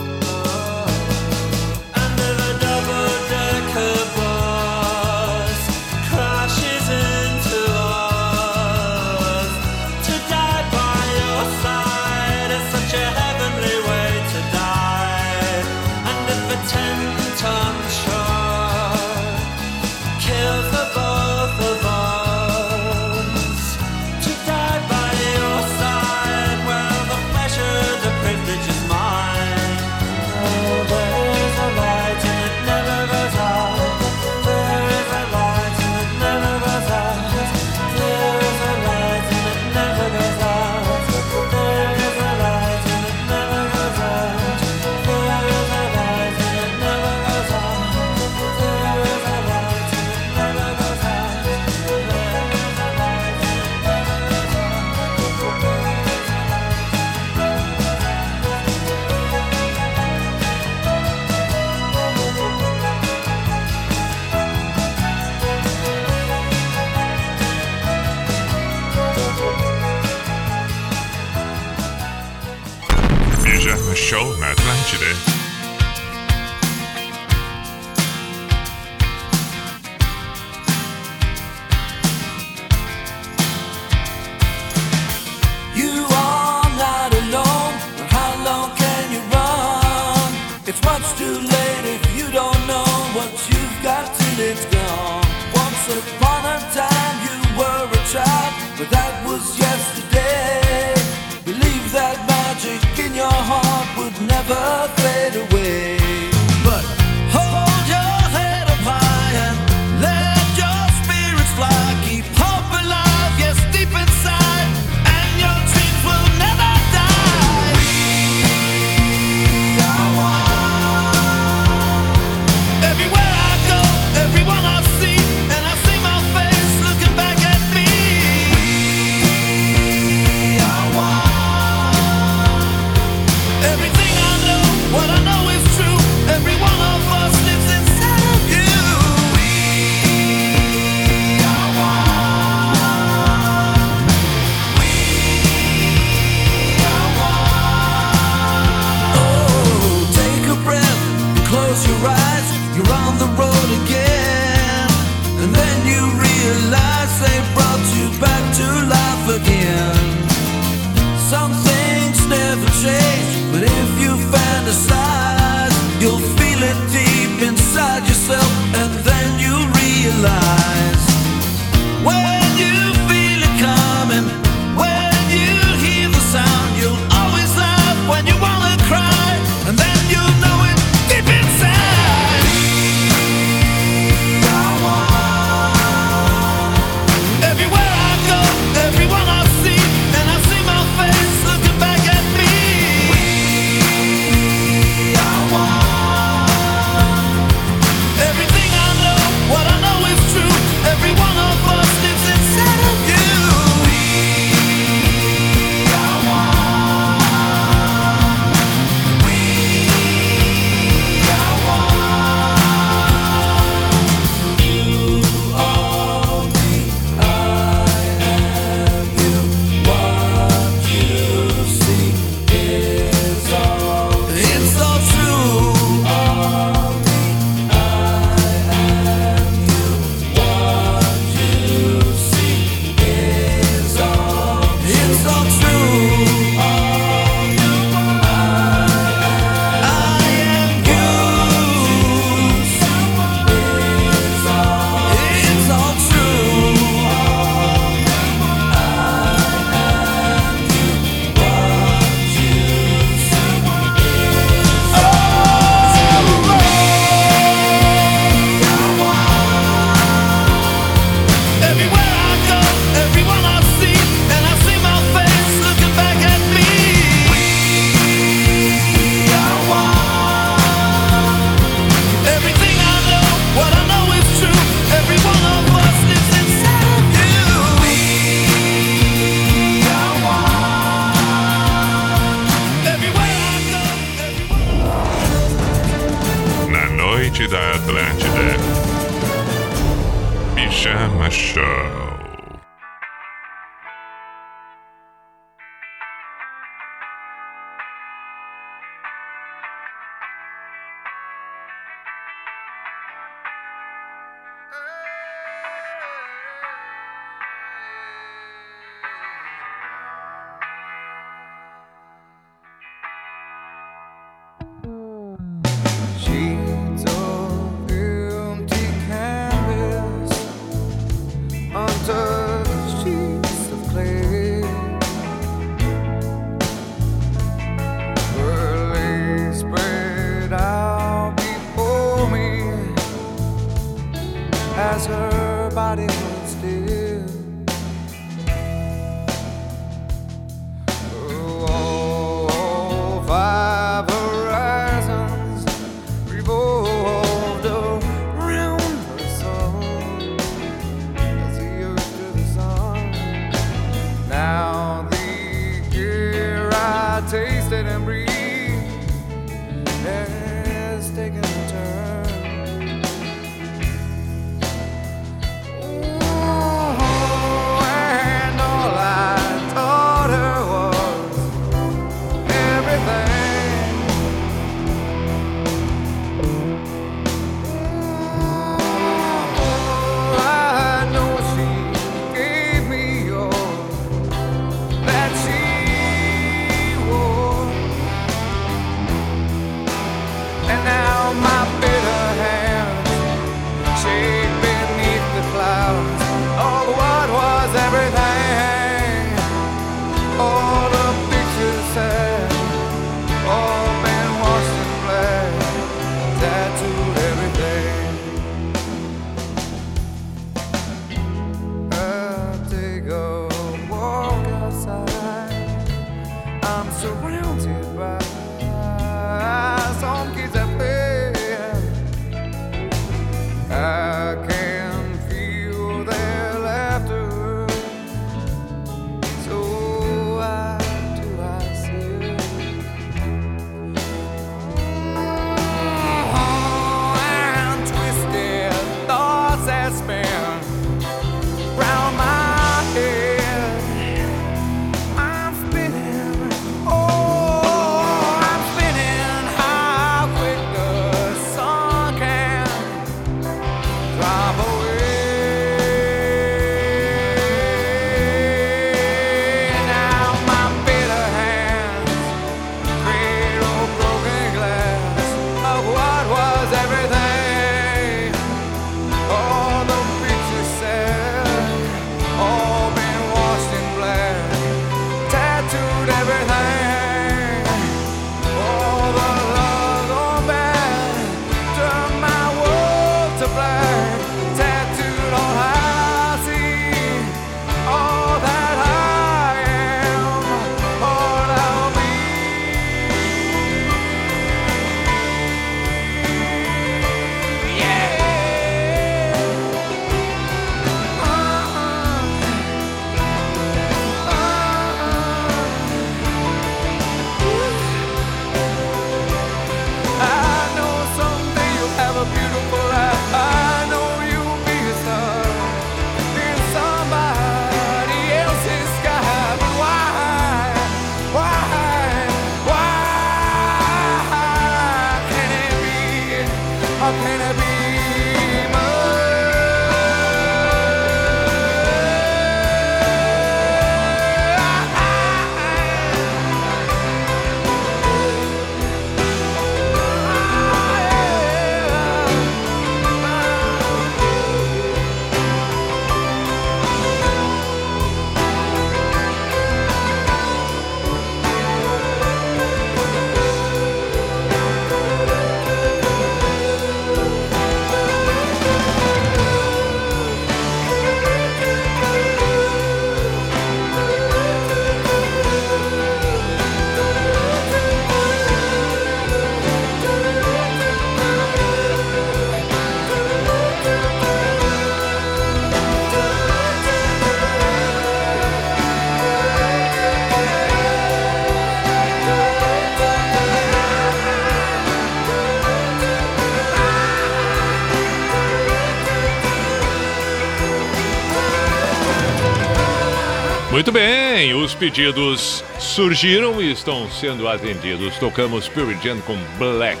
A: bem, os pedidos surgiram e estão sendo atendidos. Tocamos Spirit Jam com Black.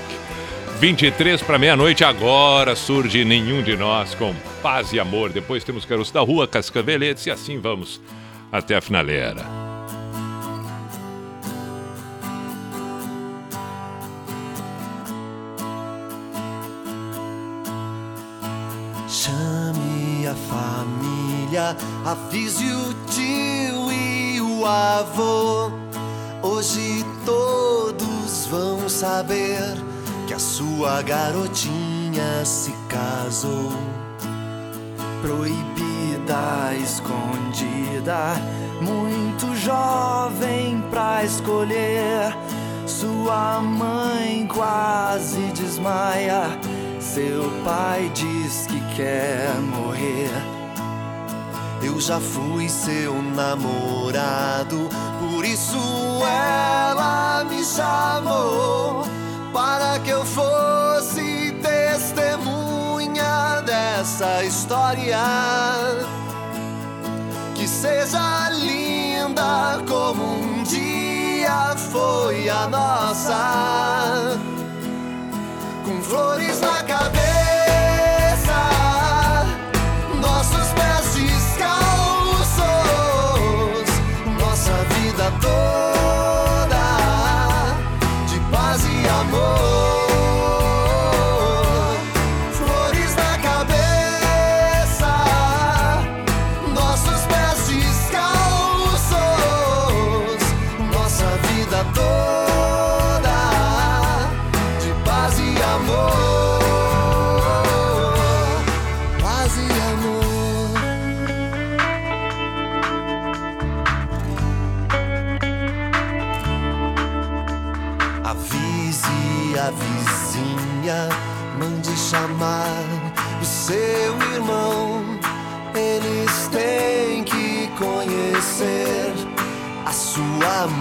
A: 23 para meia-noite, agora surge Nenhum de Nós com Paz e Amor. Depois temos Caroço da Rua, Cascaveletes e assim vamos até a finaleira.
B: Chame a família, avise o tio e o avô. Hoje todos vão saber que a sua garotinha se casou. Proibida, escondida, muito jovem pra escolher. Sua mãe quase desmaia. Seu pai diz que quer morrer. Eu já fui seu namorado, por isso ela me chamou para que eu fosse testemunha dessa história. Que seja linda como um dia foi a nossa com flores na cabeça,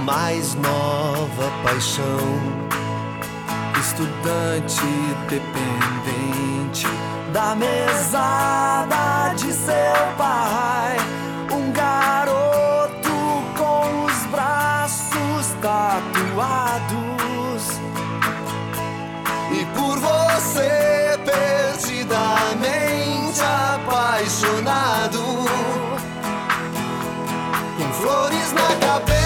B: mais nova paixão. Estudante dependente da mesada de seu pai. Um garoto com os braços tatuados. E por você, perdidamente apaixonado. Com flores na cabeça.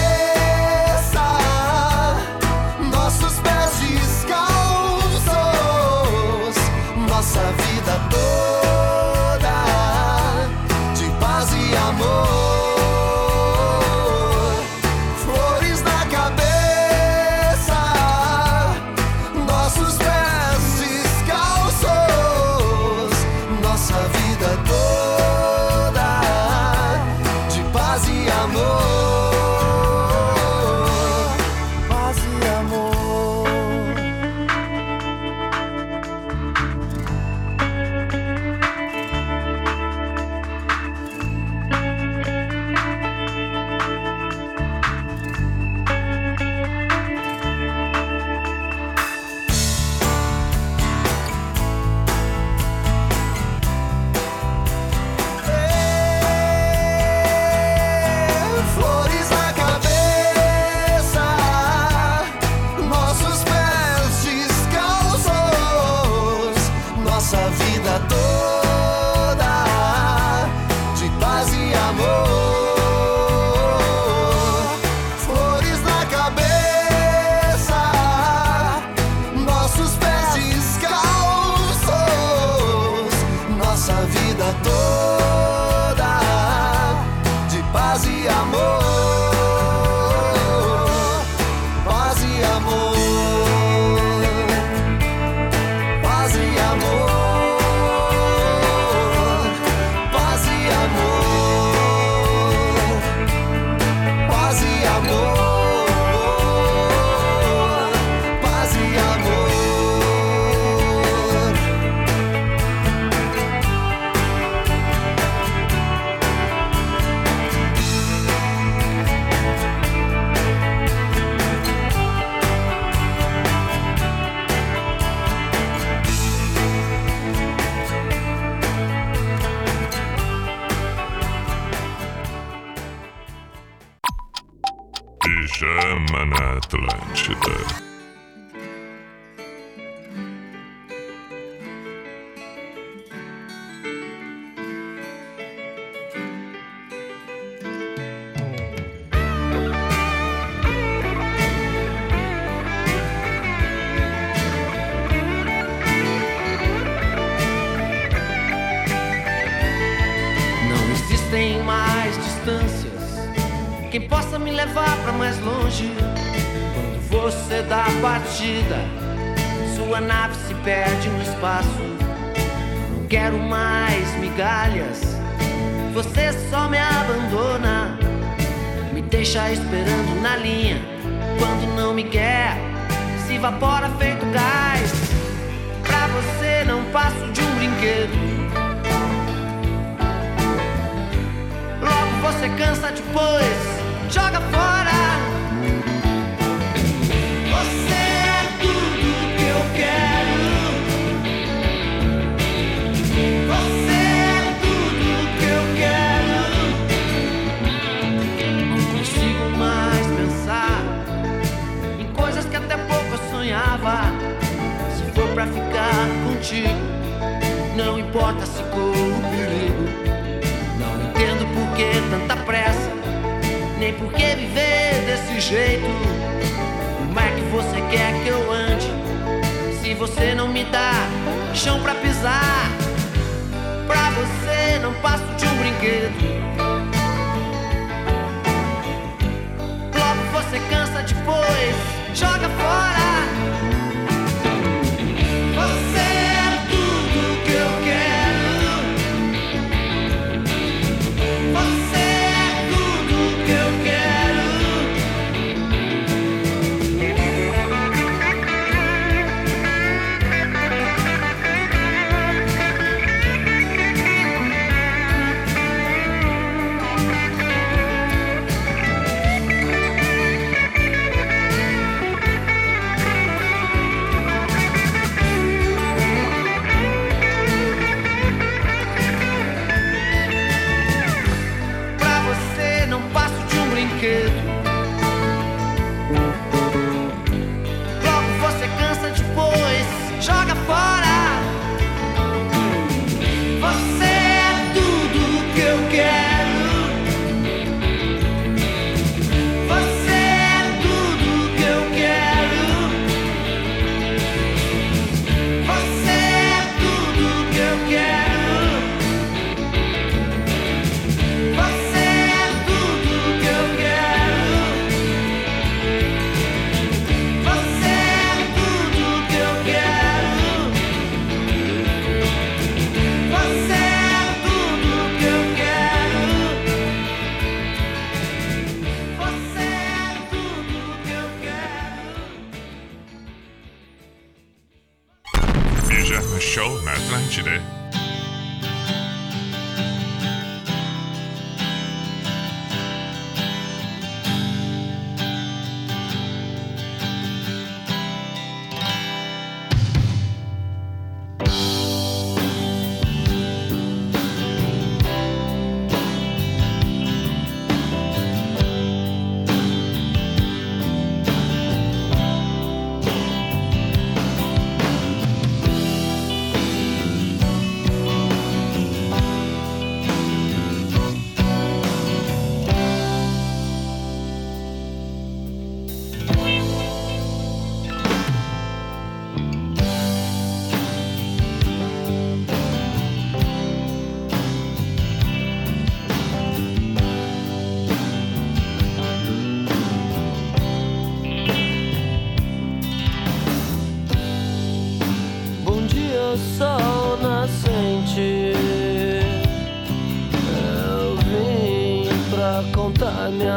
U: você quer que eu ande? Se você não me dá chão pra pisar, pra você não passo de um brinquedo. Logo você cansa depois, joga fora.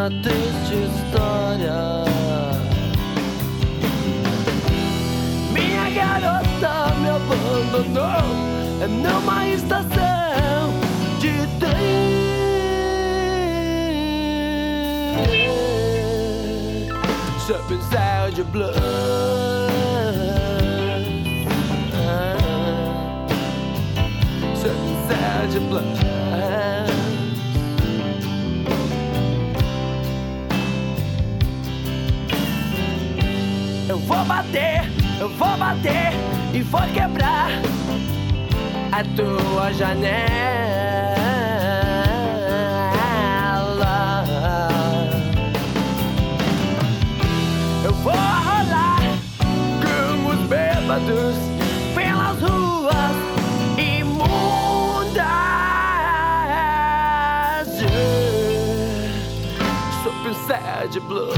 U: ты Eu
V: vou rolar com os bêbados pelas ruas imundas. Sob um de blues.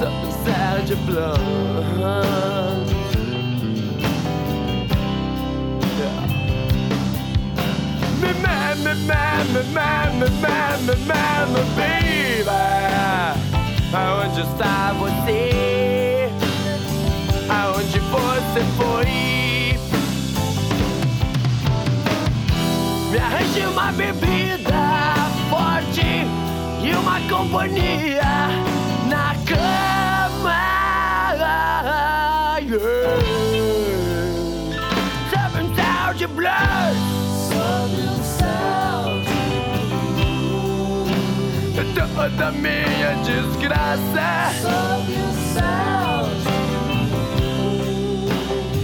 V: Sob um de blues. Me, me, me, me, me, baby. Aonde está você? Aonde você foi? Me arranje uma bebida forte e uma companhia. sabor da minha desgraça. Sob o céu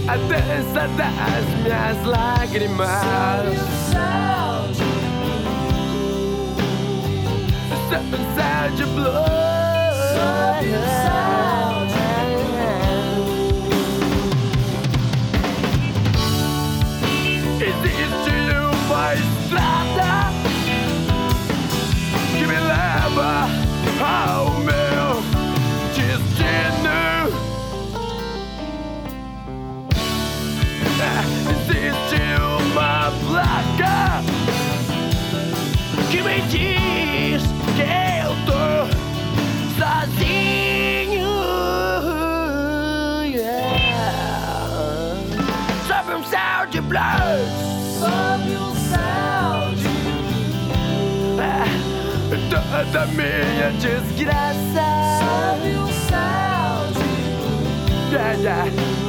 V: a dança das minhas lágrimas. Sob o céu Sobe o céu de. Sob o céu. Existe uma estrada uma placa que me diz que eu tô sozinho. Yeah. Sob um céu de blues. Sob um céu de Toda minha desgraça. Sob um céu de yeah, yeah.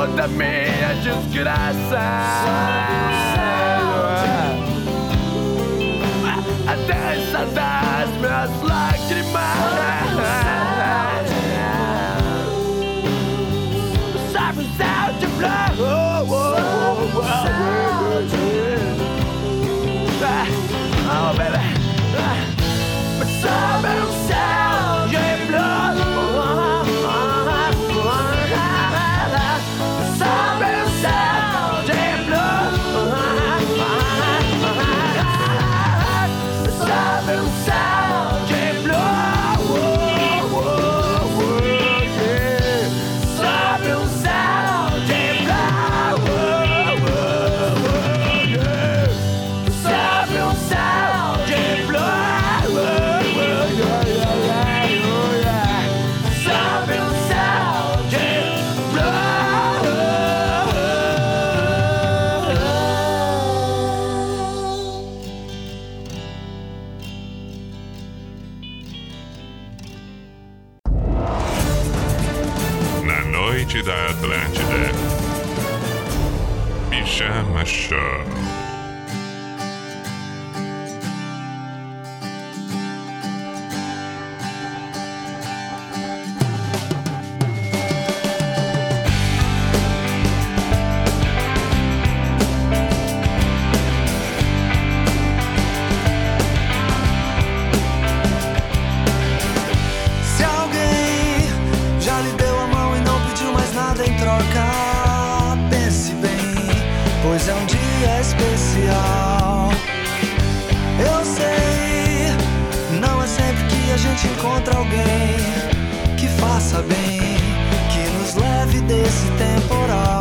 V: amor da minha desgraça.
D: Até essa bem, que nos leve desse temporal.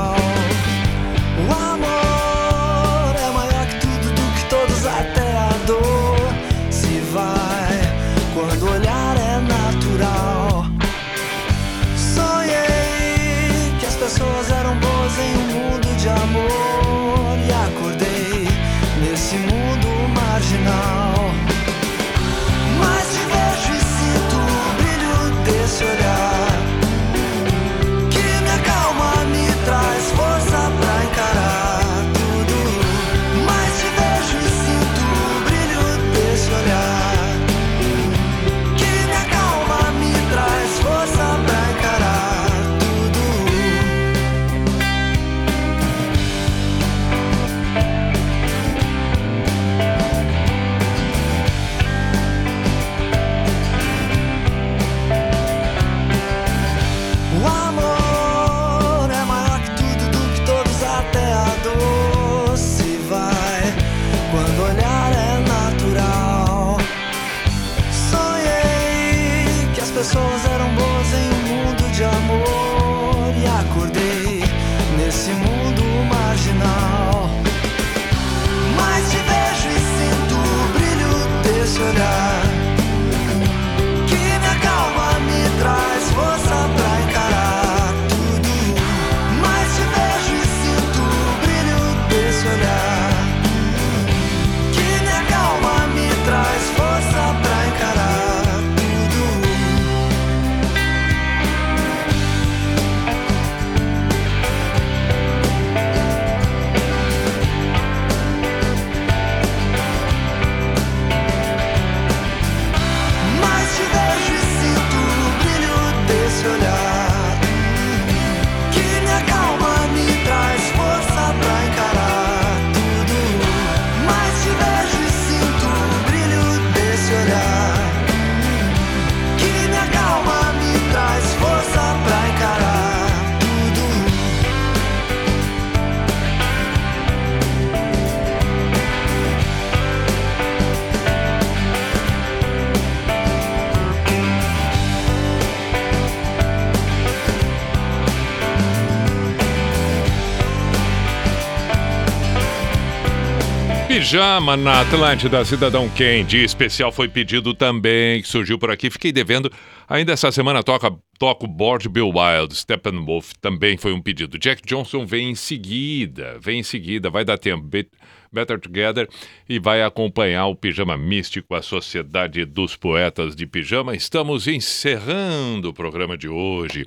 A: Pijama na Atlântida, Cidadão Quente. Especial foi pedido também, que surgiu por aqui. Fiquei devendo. Ainda essa semana toca, toca o Board Bill Wild, Steppenwolf também foi um pedido. Jack Johnson vem em seguida, vem em seguida, vai dar tempo. Be- Better Together e vai acompanhar o Pijama Místico, a Sociedade dos Poetas de Pijama. Estamos encerrando o programa de hoje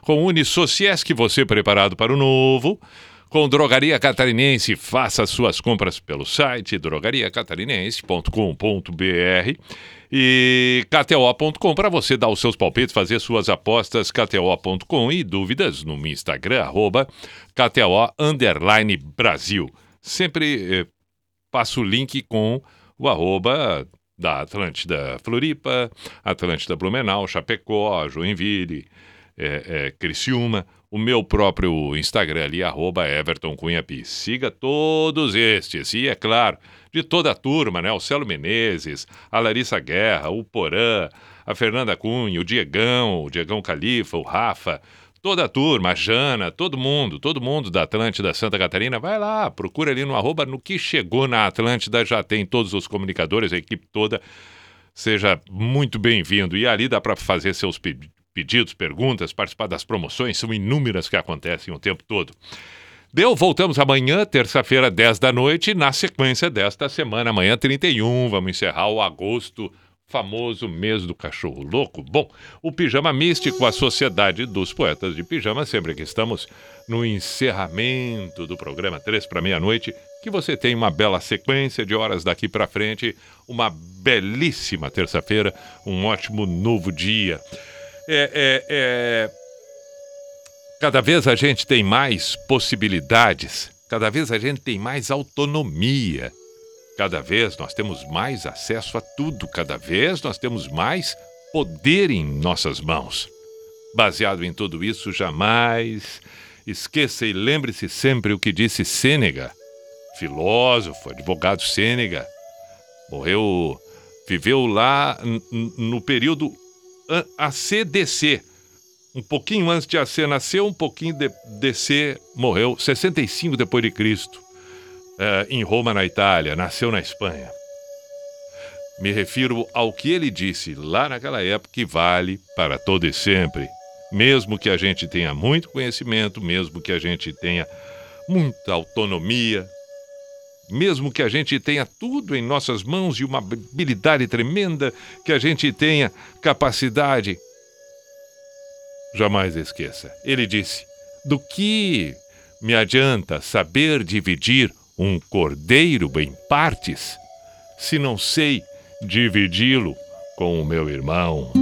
A: com Unisociesc, você preparado para o novo. Com Drogaria Catarinense, faça suas compras pelo site drogariacatarinense.com.br e kto.com para você dar os seus palpites, fazer suas apostas, kto.com e dúvidas no Instagram, arroba kto, Brasil. Sempre eh, passo o link com o arroba da Atlântida Floripa, Atlântida Blumenau, Chapecó, Joinville, é, é, Criciúma, o meu próprio Instagram ali, arroba Everton Cunha. Siga todos estes. E, é claro, de toda a turma, né? O Celo Menezes, a Larissa Guerra, o Porã, a Fernanda Cunha, o Diegão, o Diegão Califa, o Rafa, toda a turma, a Jana, todo mundo, todo mundo da Atlântida Santa Catarina, vai lá, procura ali no arroba, no que chegou na Atlântida, já tem todos os comunicadores, a equipe toda. Seja muito bem-vindo. E ali dá para fazer seus pedidos pedidos, perguntas, participar das promoções, são inúmeras que acontecem o tempo todo. Deu, voltamos amanhã, terça-feira, 10 da noite, na sequência desta semana, amanhã 31, vamos encerrar o agosto famoso mês do cachorro louco. Bom, o Pijama Místico, a Sociedade dos Poetas de Pijama, sempre que estamos no encerramento do programa 3 para meia-noite, que você tem uma bela sequência de horas daqui para frente, uma belíssima terça-feira, um ótimo novo dia. É, é, é... Cada vez a gente tem mais possibilidades, cada vez a gente tem mais autonomia. Cada vez nós temos mais acesso a tudo, cada vez nós temos mais poder em nossas mãos. Baseado em tudo isso, jamais esqueça e lembre-se sempre o que disse Sênega, filósofo, advogado Sênega. Morreu, viveu lá no período a- ACDC. Um pouquinho antes de AC nasceu, um pouquinho de DC morreu, 65 depois de Cristo eh, em Roma, na Itália, nasceu na Espanha. Me refiro ao que ele disse lá naquela época que vale para todo e sempre. Mesmo que a gente tenha muito conhecimento, mesmo que a gente tenha muita autonomia, mesmo que a gente tenha tudo em nossas mãos e uma habilidade tremenda, que a gente tenha capacidade. Jamais esqueça. Ele disse: Do que me adianta saber dividir um cordeiro em partes, se não sei dividi-lo com o meu irmão?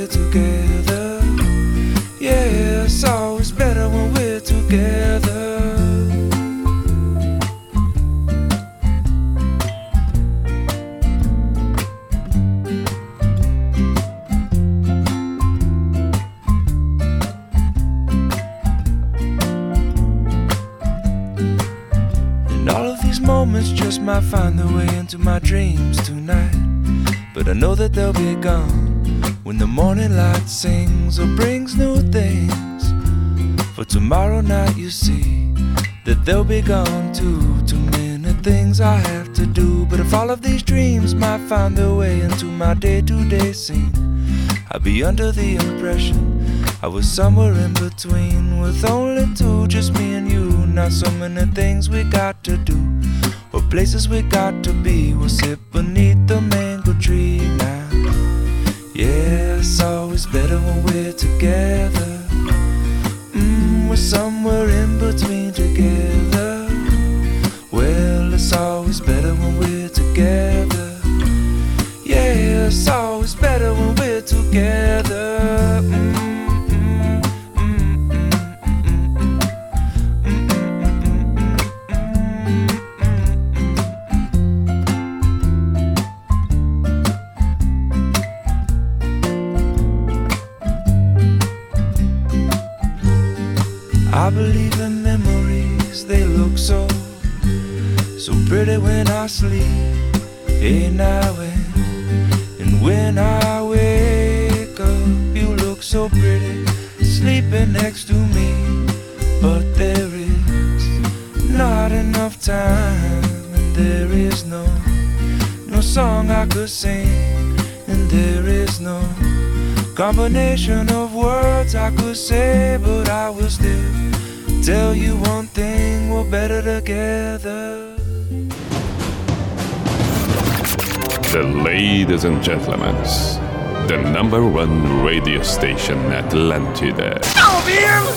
W: they'll be gone too. Too many things I have to do. But if all of these dreams might find their way into my day to day scene, I'd be under the impression I was somewhere in between with only two, just me and you. Not so many things we got to do, or places we got to be. We'll sit beneath the mango tree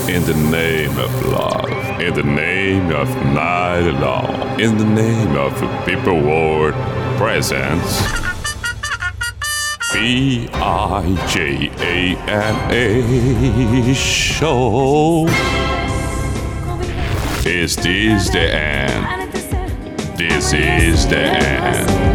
W: In
D: the name of love, in the name of night long, in the name of people world presence.
G: B I J A M A show. Is this the end? This is the end.